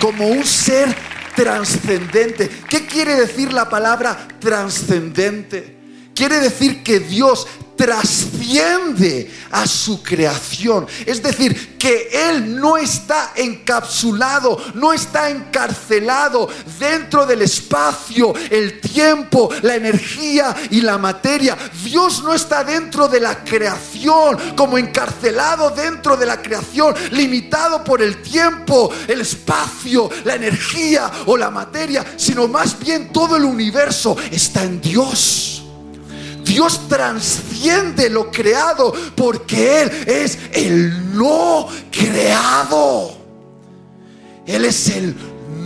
como un ser trascendente. ¿Qué quiere decir la palabra trascendente? Quiere decir que Dios trasciende a su creación. Es decir, que Él no está encapsulado, no está encarcelado dentro del espacio, el tiempo, la energía y la materia. Dios no está dentro de la creación, como encarcelado dentro de la creación, limitado por el tiempo, el espacio, la energía o la materia, sino más bien todo el universo está en Dios. Dios transciende lo creado porque Él es el no creado. Él es el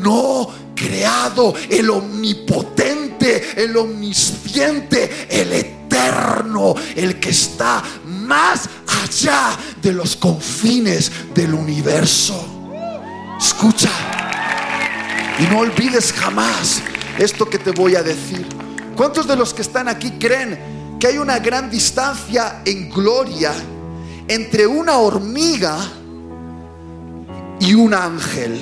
no creado, el omnipotente, el omnisciente, el eterno, el que está más allá de los confines del universo. Escucha y no olvides jamás esto que te voy a decir. ¿Cuántos de los que están aquí creen que hay una gran distancia en gloria entre una hormiga y un ángel.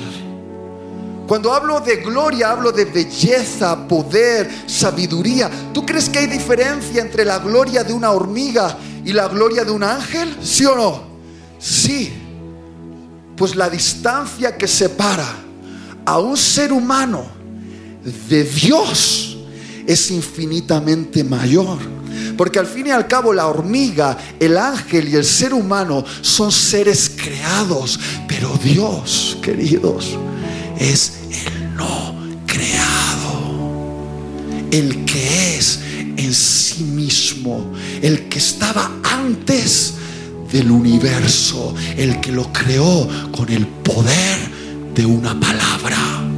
Cuando hablo de gloria, hablo de belleza, poder, sabiduría. ¿Tú crees que hay diferencia entre la gloria de una hormiga y la gloria de un ángel? ¿Sí o no? Sí. Pues la distancia que separa a un ser humano de Dios es infinitamente mayor. Porque al fin y al cabo la hormiga, el ángel y el ser humano son seres creados. Pero Dios, queridos, es el no creado. El que es en sí mismo. El que estaba antes del universo. El que lo creó con el poder de una palabra.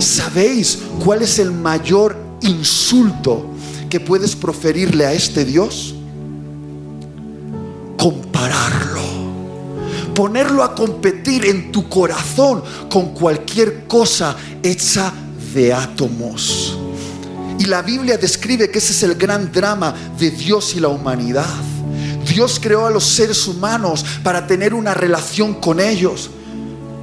¿Sabéis cuál es el mayor insulto que puedes proferirle a este Dios? Compararlo. Ponerlo a competir en tu corazón con cualquier cosa hecha de átomos. Y la Biblia describe que ese es el gran drama de Dios y la humanidad. Dios creó a los seres humanos para tener una relación con ellos,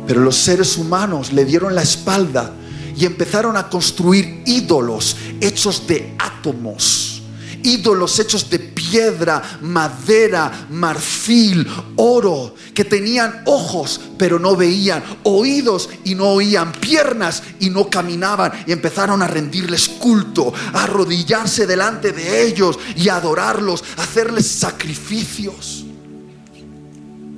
pero los seres humanos le dieron la espalda y empezaron a construir ídolos hechos de átomos. Ídolos hechos de piedra, madera, marfil, oro, que tenían ojos pero no veían, oídos y no oían, piernas y no caminaban. Y empezaron a rendirles culto, a arrodillarse delante de ellos y a adorarlos, a hacerles sacrificios.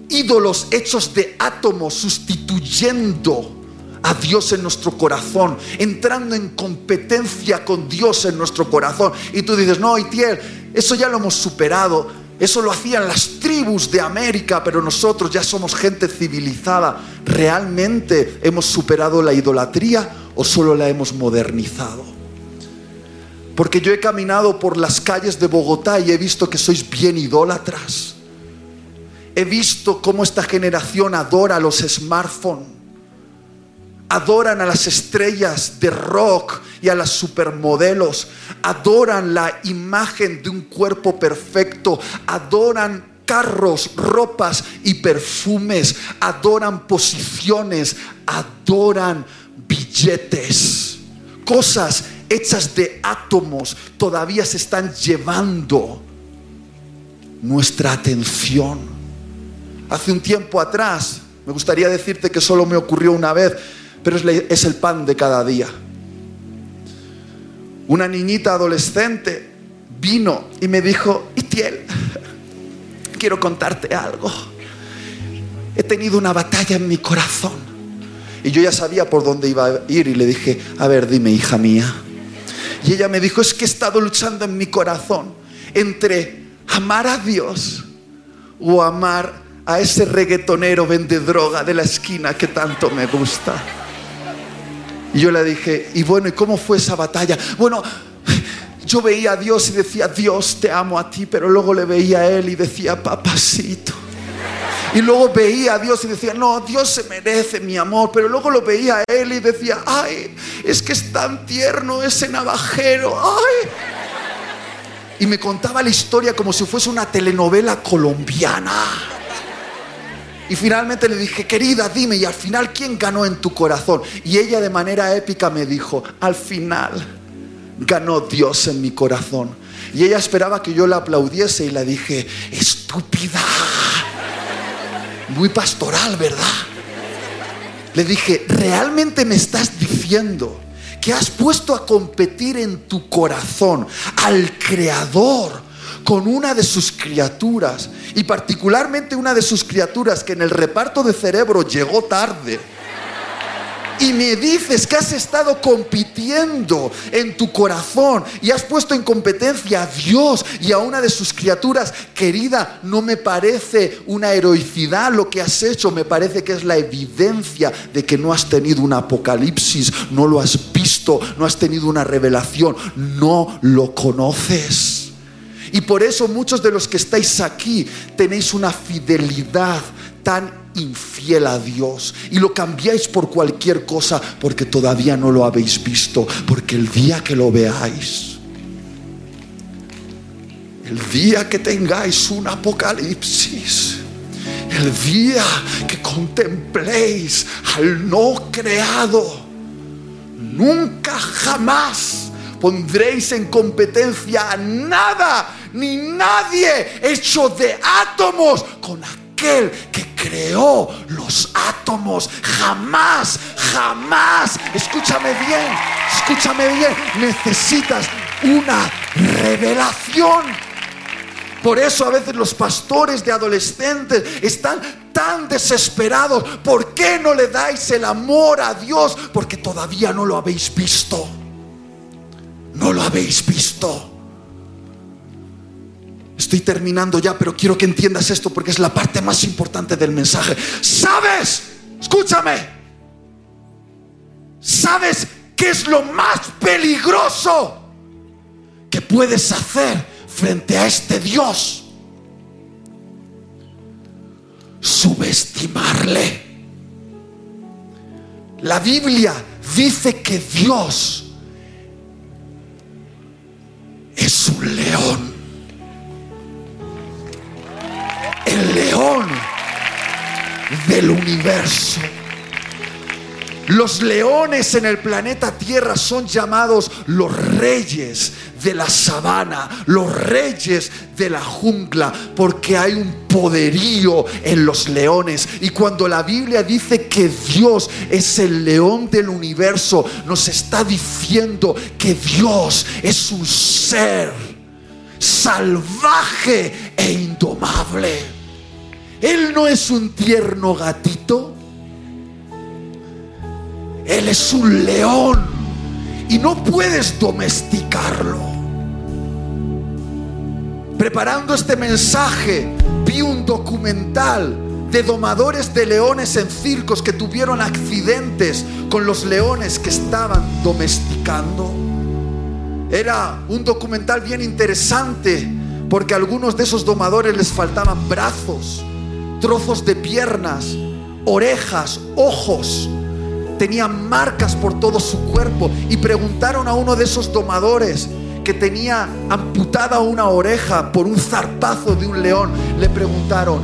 Ídolos hechos de átomos sustituyendo a Dios en nuestro corazón, entrando en competencia con Dios en nuestro corazón. Y tú dices, no, Itiel, eso ya lo hemos superado. Eso lo hacían las tribus de América, pero nosotros ya somos gente civilizada. ¿Realmente hemos superado la idolatría o solo la hemos modernizado? Porque yo he caminado por las calles de Bogotá y he visto que sois bien idólatras. He visto cómo esta generación adora los smartphones adoran a las estrellas de rock y a las supermodelos, adoran la imagen de un cuerpo perfecto, adoran carros, ropas y perfumes, adoran posiciones, adoran billetes, cosas hechas de átomos todavía se están llevando nuestra atención. Hace un tiempo atrás, me gustaría decirte que solo me ocurrió una vez, pero es el pan de cada día. Una niñita adolescente vino y me dijo, Itiel, quiero contarte algo. He tenido una batalla en mi corazón. Y yo ya sabía por dónde iba a ir y le dije, a ver, dime, hija mía. Y ella me dijo, es que he estado luchando en mi corazón entre amar a Dios o amar a ese reggaetonero vende droga de la esquina que tanto me gusta. Y yo le dije, y bueno, ¿y cómo fue esa batalla? Bueno, yo veía a Dios y decía, Dios, te amo a ti, pero luego le veía a Él y decía, papacito. Y luego veía a Dios y decía, no, Dios se merece mi amor. Pero luego lo veía a Él y decía, ay, es que es tan tierno ese navajero, ay. Y me contaba la historia como si fuese una telenovela colombiana. Y finalmente le dije, querida, dime, y al final, ¿quién ganó en tu corazón? Y ella de manera épica me dijo, al final ganó Dios en mi corazón. Y ella esperaba que yo la aplaudiese y la dije, estúpida. Muy pastoral, ¿verdad? Le dije, ¿realmente me estás diciendo que has puesto a competir en tu corazón al Creador con una de sus criaturas? Y particularmente una de sus criaturas que en el reparto de cerebro llegó tarde y me dices que has estado compitiendo en tu corazón y has puesto en competencia a Dios y a una de sus criaturas, querida, no me parece una heroicidad lo que has hecho, me parece que es la evidencia de que no has tenido un apocalipsis, no lo has visto, no has tenido una revelación, no lo conoces. Y por eso muchos de los que estáis aquí tenéis una fidelidad tan infiel a Dios. Y lo cambiáis por cualquier cosa porque todavía no lo habéis visto, porque el día que lo veáis, el día que tengáis un apocalipsis, el día que contempléis al no creado, nunca jamás pondréis en competencia a nada ni nadie hecho de átomos con aquel que creó los átomos. Jamás, jamás, escúchame bien, escúchame bien, necesitas una revelación. Por eso a veces los pastores de adolescentes están tan desesperados. ¿Por qué no le dais el amor a Dios? Porque todavía no lo habéis visto. No lo habéis visto. Estoy terminando ya, pero quiero que entiendas esto porque es la parte más importante del mensaje. ¿Sabes? Escúchame. ¿Sabes qué es lo más peligroso que puedes hacer frente a este Dios? Subestimarle. La Biblia dice que Dios es un león. el león del universo. Los leones en el planeta Tierra son llamados los reyes de la sabana, los reyes de la jungla, porque hay un poderío en los leones. Y cuando la Biblia dice que Dios es el león del universo, nos está diciendo que Dios es un ser salvaje e indomable. Él no es un tierno gatito. Él es un león y no puedes domesticarlo. Preparando este mensaje, vi un documental de domadores de leones en circos que tuvieron accidentes con los leones que estaban domesticando. Era un documental bien interesante porque a algunos de esos domadores les faltaban brazos trozos de piernas, orejas, ojos. Tenían marcas por todo su cuerpo y preguntaron a uno de esos domadores que tenía amputada una oreja por un zarpazo de un león. Le preguntaron,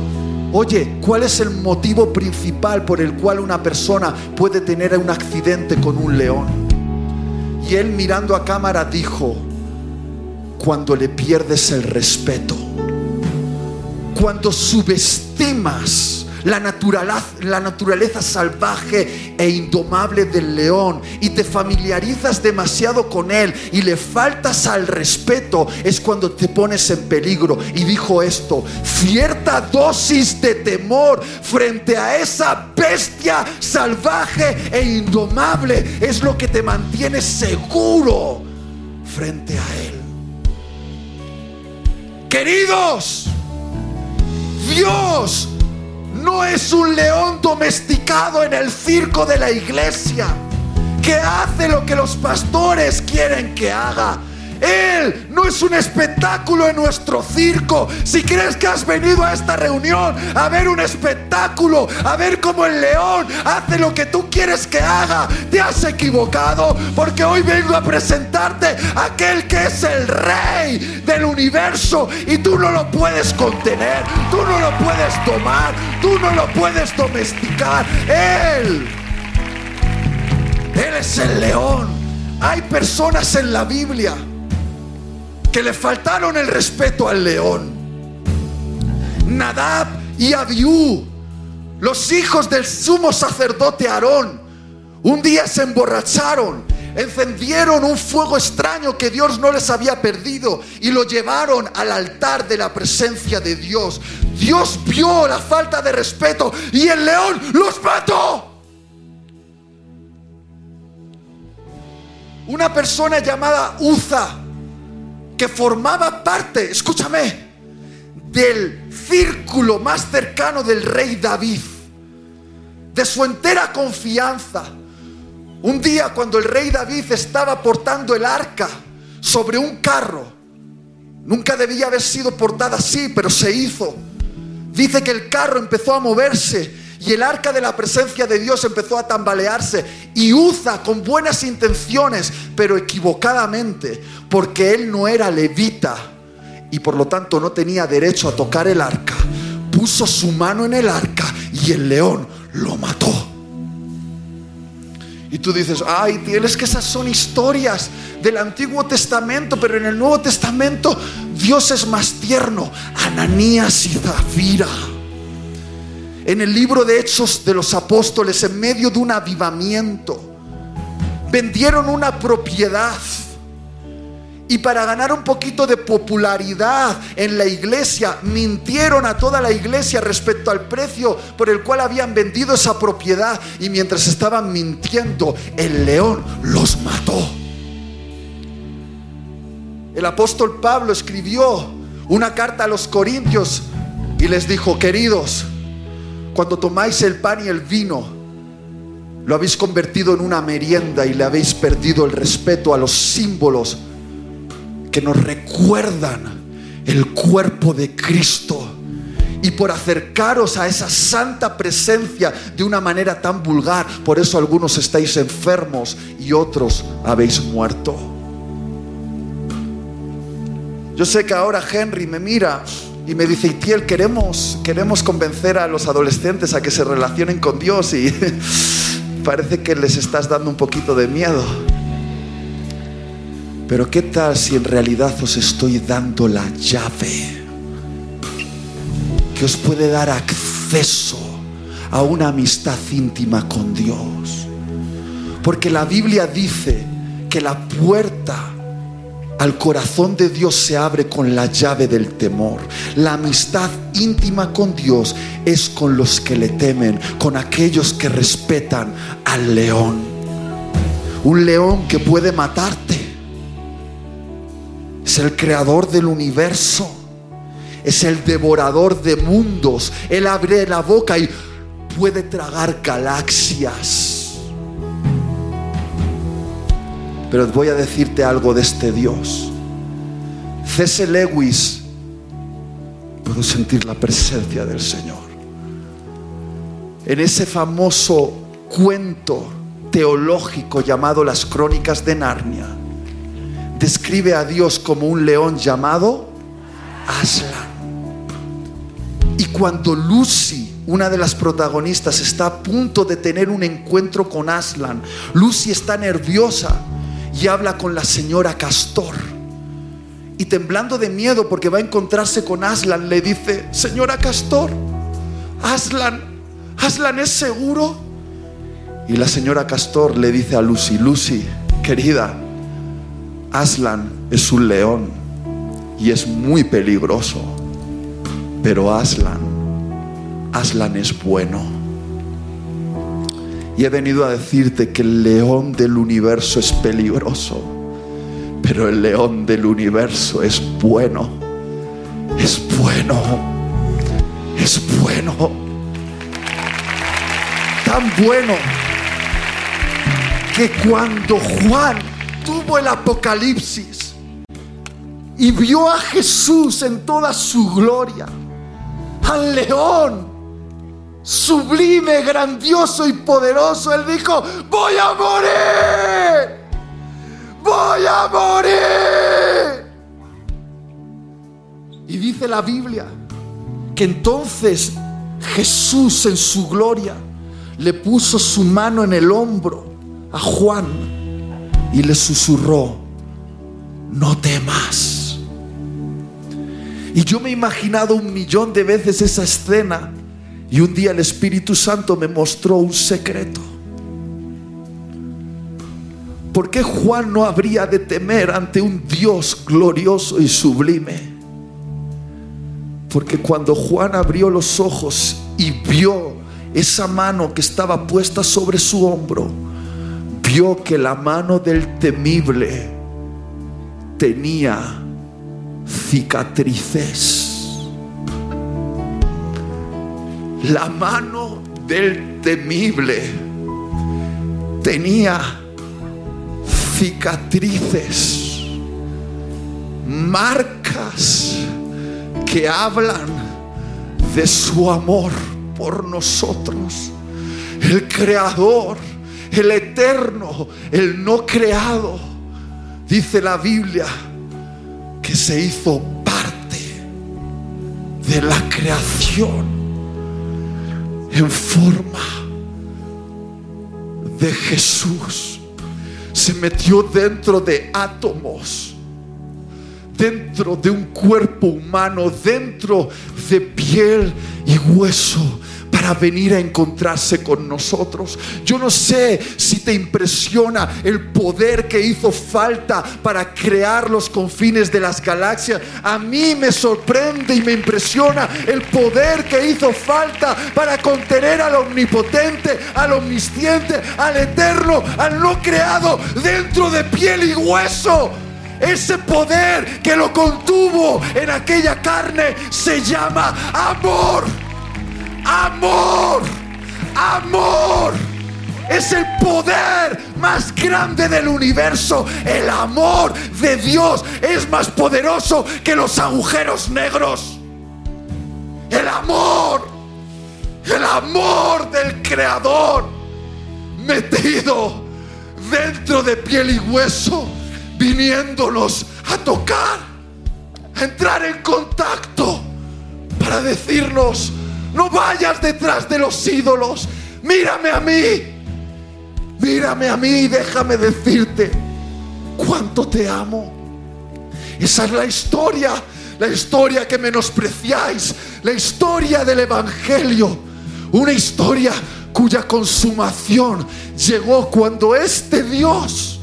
oye, ¿cuál es el motivo principal por el cual una persona puede tener un accidente con un león? Y él mirando a cámara dijo, cuando le pierdes el respeto cuando subestimas la naturaleza, la naturaleza salvaje e indomable del león y te familiarizas demasiado con él y le faltas al respeto, es cuando te pones en peligro. Y dijo esto, cierta dosis de temor frente a esa bestia salvaje e indomable es lo que te mantiene seguro frente a él. Queridos, Dios no es un león domesticado en el circo de la iglesia que hace lo que los pastores quieren que haga. Él no es un espectáculo en nuestro circo. Si crees que has venido a esta reunión a ver un espectáculo, a ver cómo el león hace lo que tú quieres que haga, te has equivocado porque hoy vengo a presentarte a aquel que es el rey del universo y tú no lo puedes contener, tú no lo puedes tomar, tú no lo puedes domesticar. Él, Él es el león. Hay personas en la Biblia que le faltaron el respeto al león. Nadab y Abiú, los hijos del sumo sacerdote Aarón, un día se emborracharon, encendieron un fuego extraño que Dios no les había perdido y lo llevaron al altar de la presencia de Dios. Dios vio la falta de respeto y el león los mató. Una persona llamada Uza, que formaba parte, escúchame, del círculo más cercano del rey David, de su entera confianza. Un día cuando el rey David estaba portando el arca sobre un carro, nunca debía haber sido portada así, pero se hizo. Dice que el carro empezó a moverse y el arca de la presencia de Dios empezó a tambalearse. Y Uza, con buenas intenciones, pero equivocadamente, porque él no era levita y por lo tanto no tenía derecho a tocar el arca, puso su mano en el arca y el león lo mató. Y tú dices, ay, tienes que esas son historias del Antiguo Testamento, pero en el Nuevo Testamento Dios es más tierno. Ananías y Zafira en el libro de Hechos de los Apóstoles, en medio de un avivamiento, vendieron una propiedad. Y para ganar un poquito de popularidad en la iglesia, mintieron a toda la iglesia respecto al precio por el cual habían vendido esa propiedad. Y mientras estaban mintiendo, el león los mató. El apóstol Pablo escribió una carta a los corintios y les dijo, queridos, cuando tomáis el pan y el vino, lo habéis convertido en una merienda y le habéis perdido el respeto a los símbolos que nos recuerdan el cuerpo de Cristo. Y por acercaros a esa santa presencia de una manera tan vulgar, por eso algunos estáis enfermos y otros habéis muerto. Yo sé que ahora Henry me mira y me dice, Itiel, queremos, queremos convencer a los adolescentes a que se relacionen con Dios y parece que les estás dando un poquito de miedo. Pero ¿qué tal si en realidad os estoy dando la llave que os puede dar acceso a una amistad íntima con Dios? Porque la Biblia dice que la puerta al corazón de Dios se abre con la llave del temor. La amistad íntima con Dios es con los que le temen, con aquellos que respetan al león. Un león que puede matarte. Es el creador del universo. Es el devorador de mundos. Él abre la boca y puede tragar galaxias Pero voy a decirte algo de este Dios. C.S. Lewis, puedo sentir la presencia del Señor. En ese famoso cuento teológico llamado Las Crónicas de Narnia, describe a Dios como un león llamado Aslan. Y cuando Lucy, una de las protagonistas, está a punto de tener un encuentro con Aslan, Lucy está nerviosa y habla con la señora Castor. Y temblando de miedo porque va a encontrarse con Aslan, le dice, señora Castor, Aslan, Aslan es seguro. Y la señora Castor le dice a Lucy, Lucy, querida, Aslan es un león y es muy peligroso, pero Aslan, Aslan es bueno. Y he venido a decirte que el león del universo es peligroso, pero el león del universo es bueno. Es bueno. Es bueno. Tan bueno que cuando Juan tuvo el apocalipsis y vio a Jesús en toda su gloria, al león, sublime, grandioso y poderoso, Él dijo, voy a morir, voy a morir. Y dice la Biblia que entonces Jesús en su gloria le puso su mano en el hombro a Juan y le susurró, no temas, Y yo me he imaginado un millón de veces esa escena. Y un día el Espíritu Santo me mostró un secreto. ¿Por qué Juan no habría de temer ante un Dios glorioso y sublime? Porque cuando Juan abrió los ojos y vio esa mano que estaba puesta sobre su hombro, vio que la mano del temible tenía cicatrices. La mano del temible tenía cicatrices, marcas que hablan de su amor por nosotros. El creador, el eterno, el no creado, dice la Biblia, que se hizo parte de la creación en forma de Jesús. Se metió dentro de átomos dentro de un cuerpo humano, dentro de piel y hueso venir a encontrarse con nosotros. Yo no sé si te impresiona el poder que hizo falta para crear los confines de las galaxias. A mí me sorprende y me impresiona el poder que hizo falta para contener al omnipotente, al omnisciente, al eterno, al no creado dentro de piel y hueso. Ese poder que lo contuvo en aquella carne se llama amor. Amor. Amor. Es el poder más grande del universo. El amor de Dios es más poderoso que los agujeros negros. El amor. El amor del Creador metido dentro de piel y hueso viniéndonos a tocar, a entrar en contacto para decirnos, no vayas detrás de los ídolos, mírame a mí, mírame a mí y déjame decirte cuánto te amo. Esa es la historia, la historia que menospreciáis, la historia del Evangelio, una historia cuya consumación llegó cuando este Dios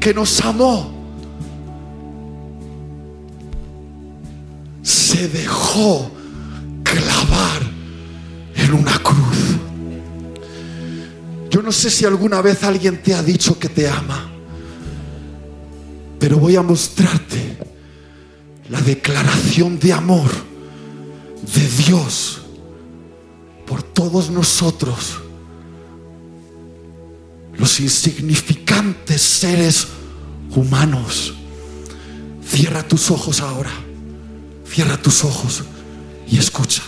que nos amó se dejó clavar una cruz. Yo no sé si alguna vez alguien te ha dicho que te ama, pero voy a mostrarte la declaración de amor de Dios por todos nosotros, los insignificantes seres humanos. Cierra tus ojos ahora. Cierra tus ojos y escucha.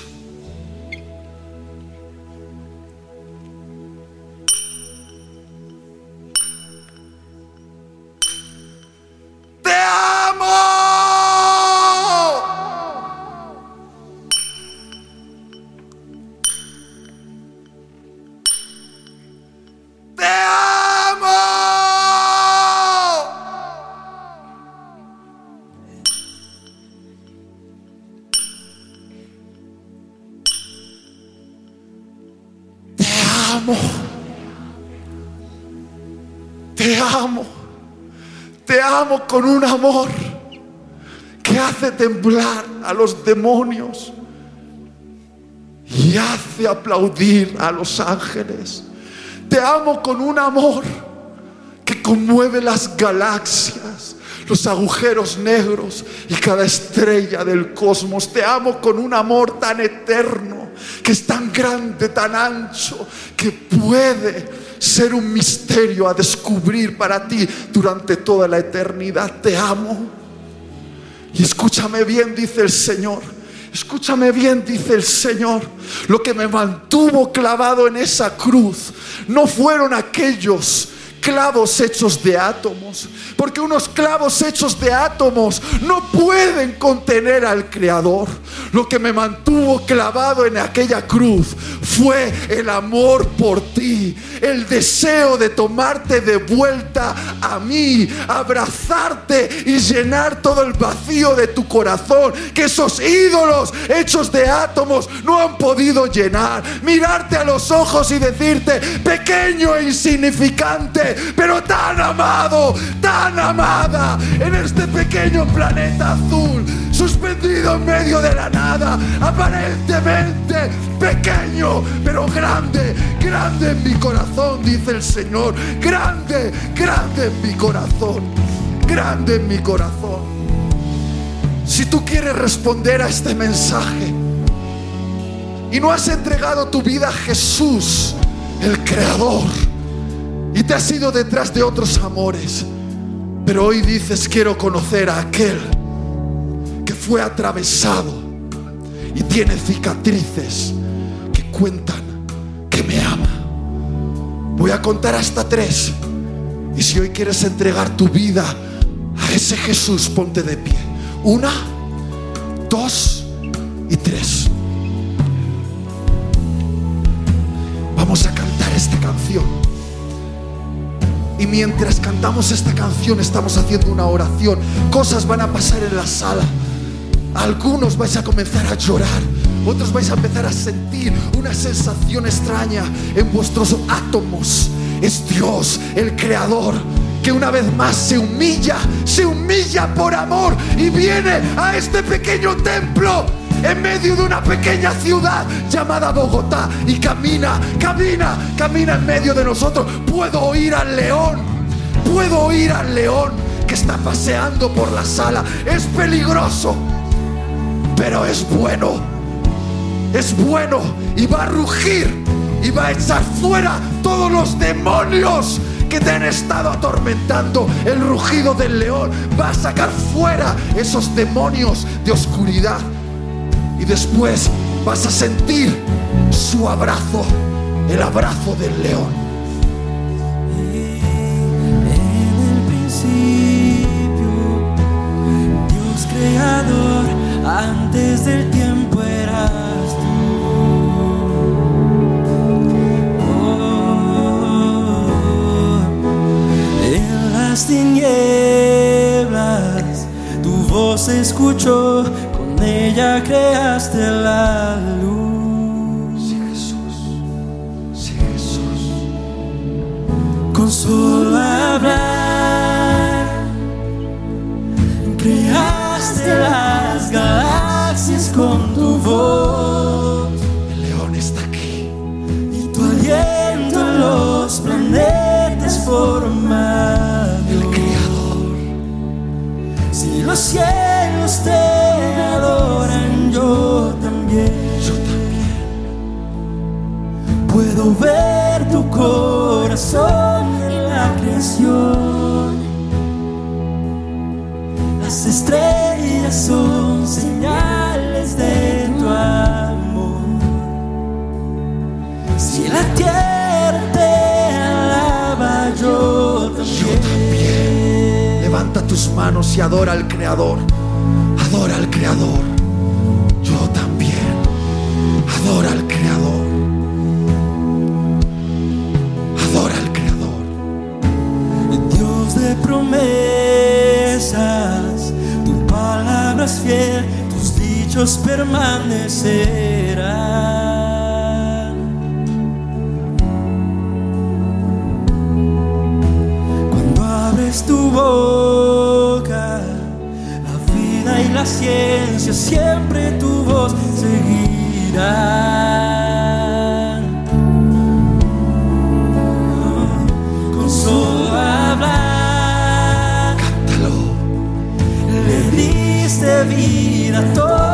Amo con un amor que hace temblar a los demonios y hace aplaudir a los ángeles. Te amo con un amor que conmueve las galaxias, los agujeros negros y cada estrella del cosmos. Te amo con un amor tan eterno, que es tan grande, tan ancho, que puede ser un misterio a descubrir para ti durante toda la eternidad. Te amo. Y escúchame bien, dice el Señor. Escúchame bien, dice el Señor. Lo que me mantuvo clavado en esa cruz no fueron aquellos clavos hechos de átomos. Porque unos clavos hechos de átomos no pueden contener al Creador. Lo que me mantuvo clavado en aquella cruz fue el amor por ti, el deseo de tomarte de vuelta a mí, abrazarte y llenar todo el vacío de tu corazón que esos ídolos hechos de átomos no han podido llenar. Mirarte a los ojos y decirte, pequeño e insignificante, pero tan amado, tan amada, en este pequeño planeta azul, suspendido en medio de la nada, aparentemente pequeño, pero grande, grande en mi corazón, dice el Señor, grande, grande en mi corazón, grande en mi corazón. Si tú quieres responder a este mensaje y no has entregado tu vida a Jesús, el Creador, y te has ido detrás de otros amores, pero hoy dices quiero conocer a aquel que fue atravesado y tiene cicatrices que cuentan que me ama. Voy a contar hasta tres. Y si hoy quieres entregar tu vida a ese Jesús, ponte de pie. Una, dos y tres. Vamos a cantar esta canción. Y mientras cantamos esta canción estamos haciendo una oración. Cosas van a pasar en la sala. Algunos vais a comenzar a llorar. Otros vais a empezar a sentir una sensación extraña en vuestros átomos. Es Dios, el creador, que una vez más se humilla, se humilla por amor y viene a este pequeño templo en medio de una pequeña ciudad llamada Bogotá y camina, camina, camina en medio de nosotros. Puedo oír al león, puedo oír al león que está paseando por la sala. Es peligroso, pero es bueno. Es bueno y va a rugir y va a echar fuera todos los demonios que te han estado atormentando. El rugido del león va a sacar fuera esos demonios de oscuridad. Y después vas a sentir su abrazo, el abrazo del león. En el principio, Dios creador, antes del tiempo eras tú. En las tinieblas, tu voz escuchó, ella creaste la luz. Sí, Jesús. Sí, Jesús. Con solo hablar, creaste las galaxias con tu voz El león está aquí. y tu aliento en los planetas formado. Los cielos te adoran, yo también Yo también. puedo ver tu corazón en la creación. Las estrellas son señales de tu amor. Si la tierra manos y adora al creador. Adora al creador. Yo también. Adora al creador. Adora al creador. Dios de promesas, tu palabra es fiel, tus dichos permanecerán. Abres tu boca, la vida y la ciencia siempre tu voz seguirán. Con solo hablar, Cántalo. le diste vida a todo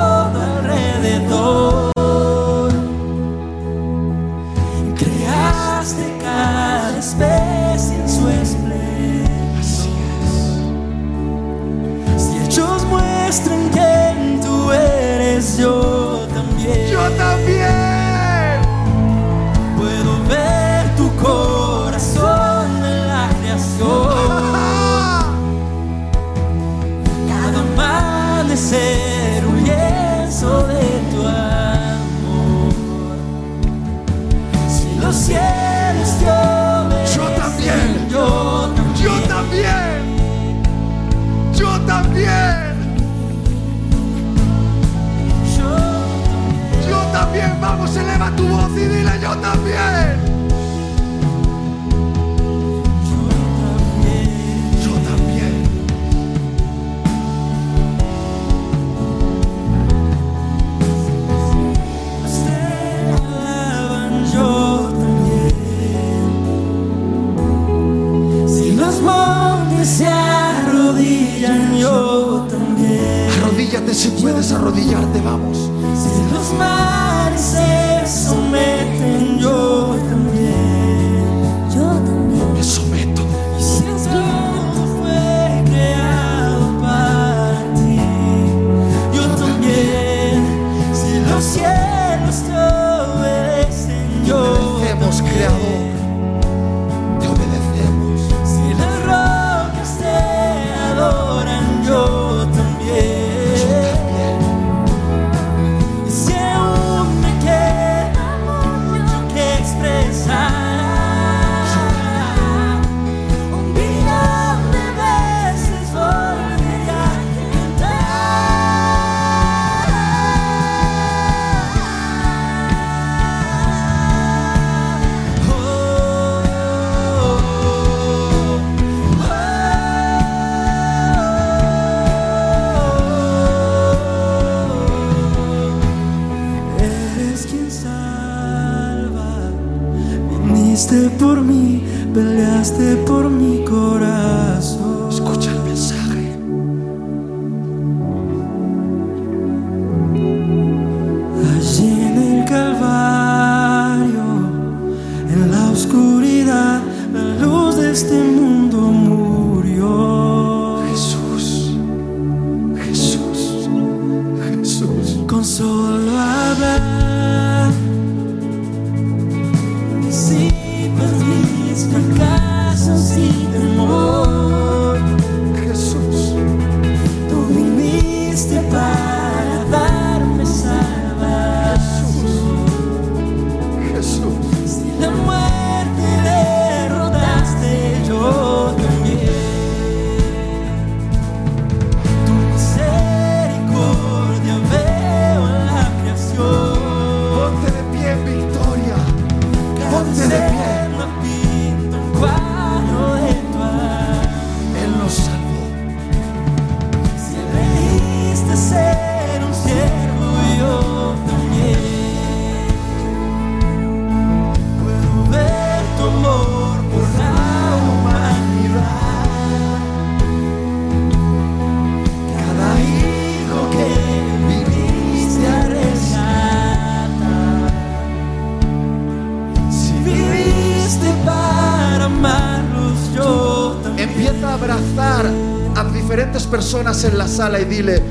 en la sala y dile,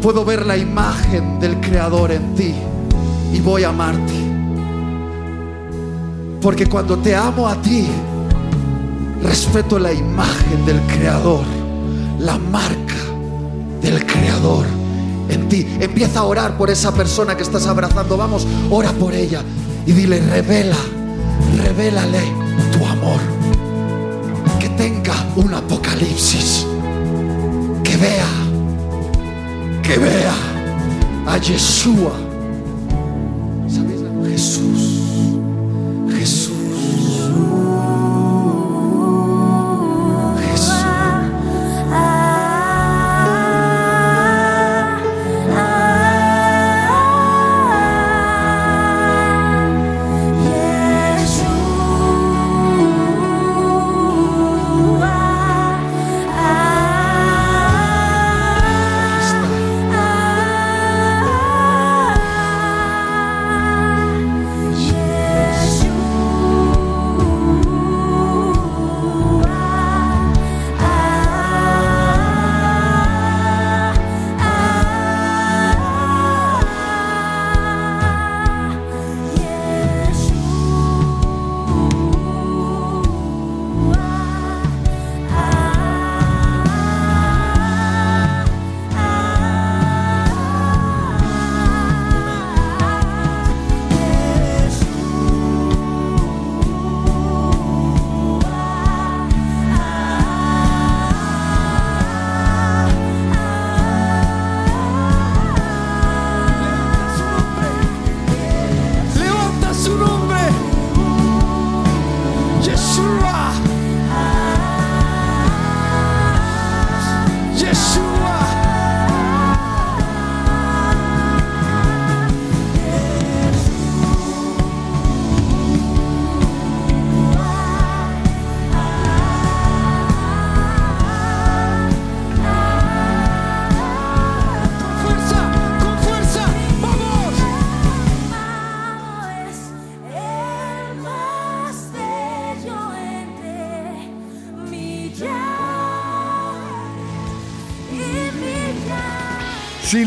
puedo ver la imagen del Creador en ti y voy a amarte. Porque cuando te amo a ti, respeto la imagen del Creador, la marca del Creador en ti. Empieza a orar por esa persona que estás abrazando. Vamos, ora por ella y dile, revela, revélale tu amor. Que tenga un apocalipsis que vea, que vea a Yeshua.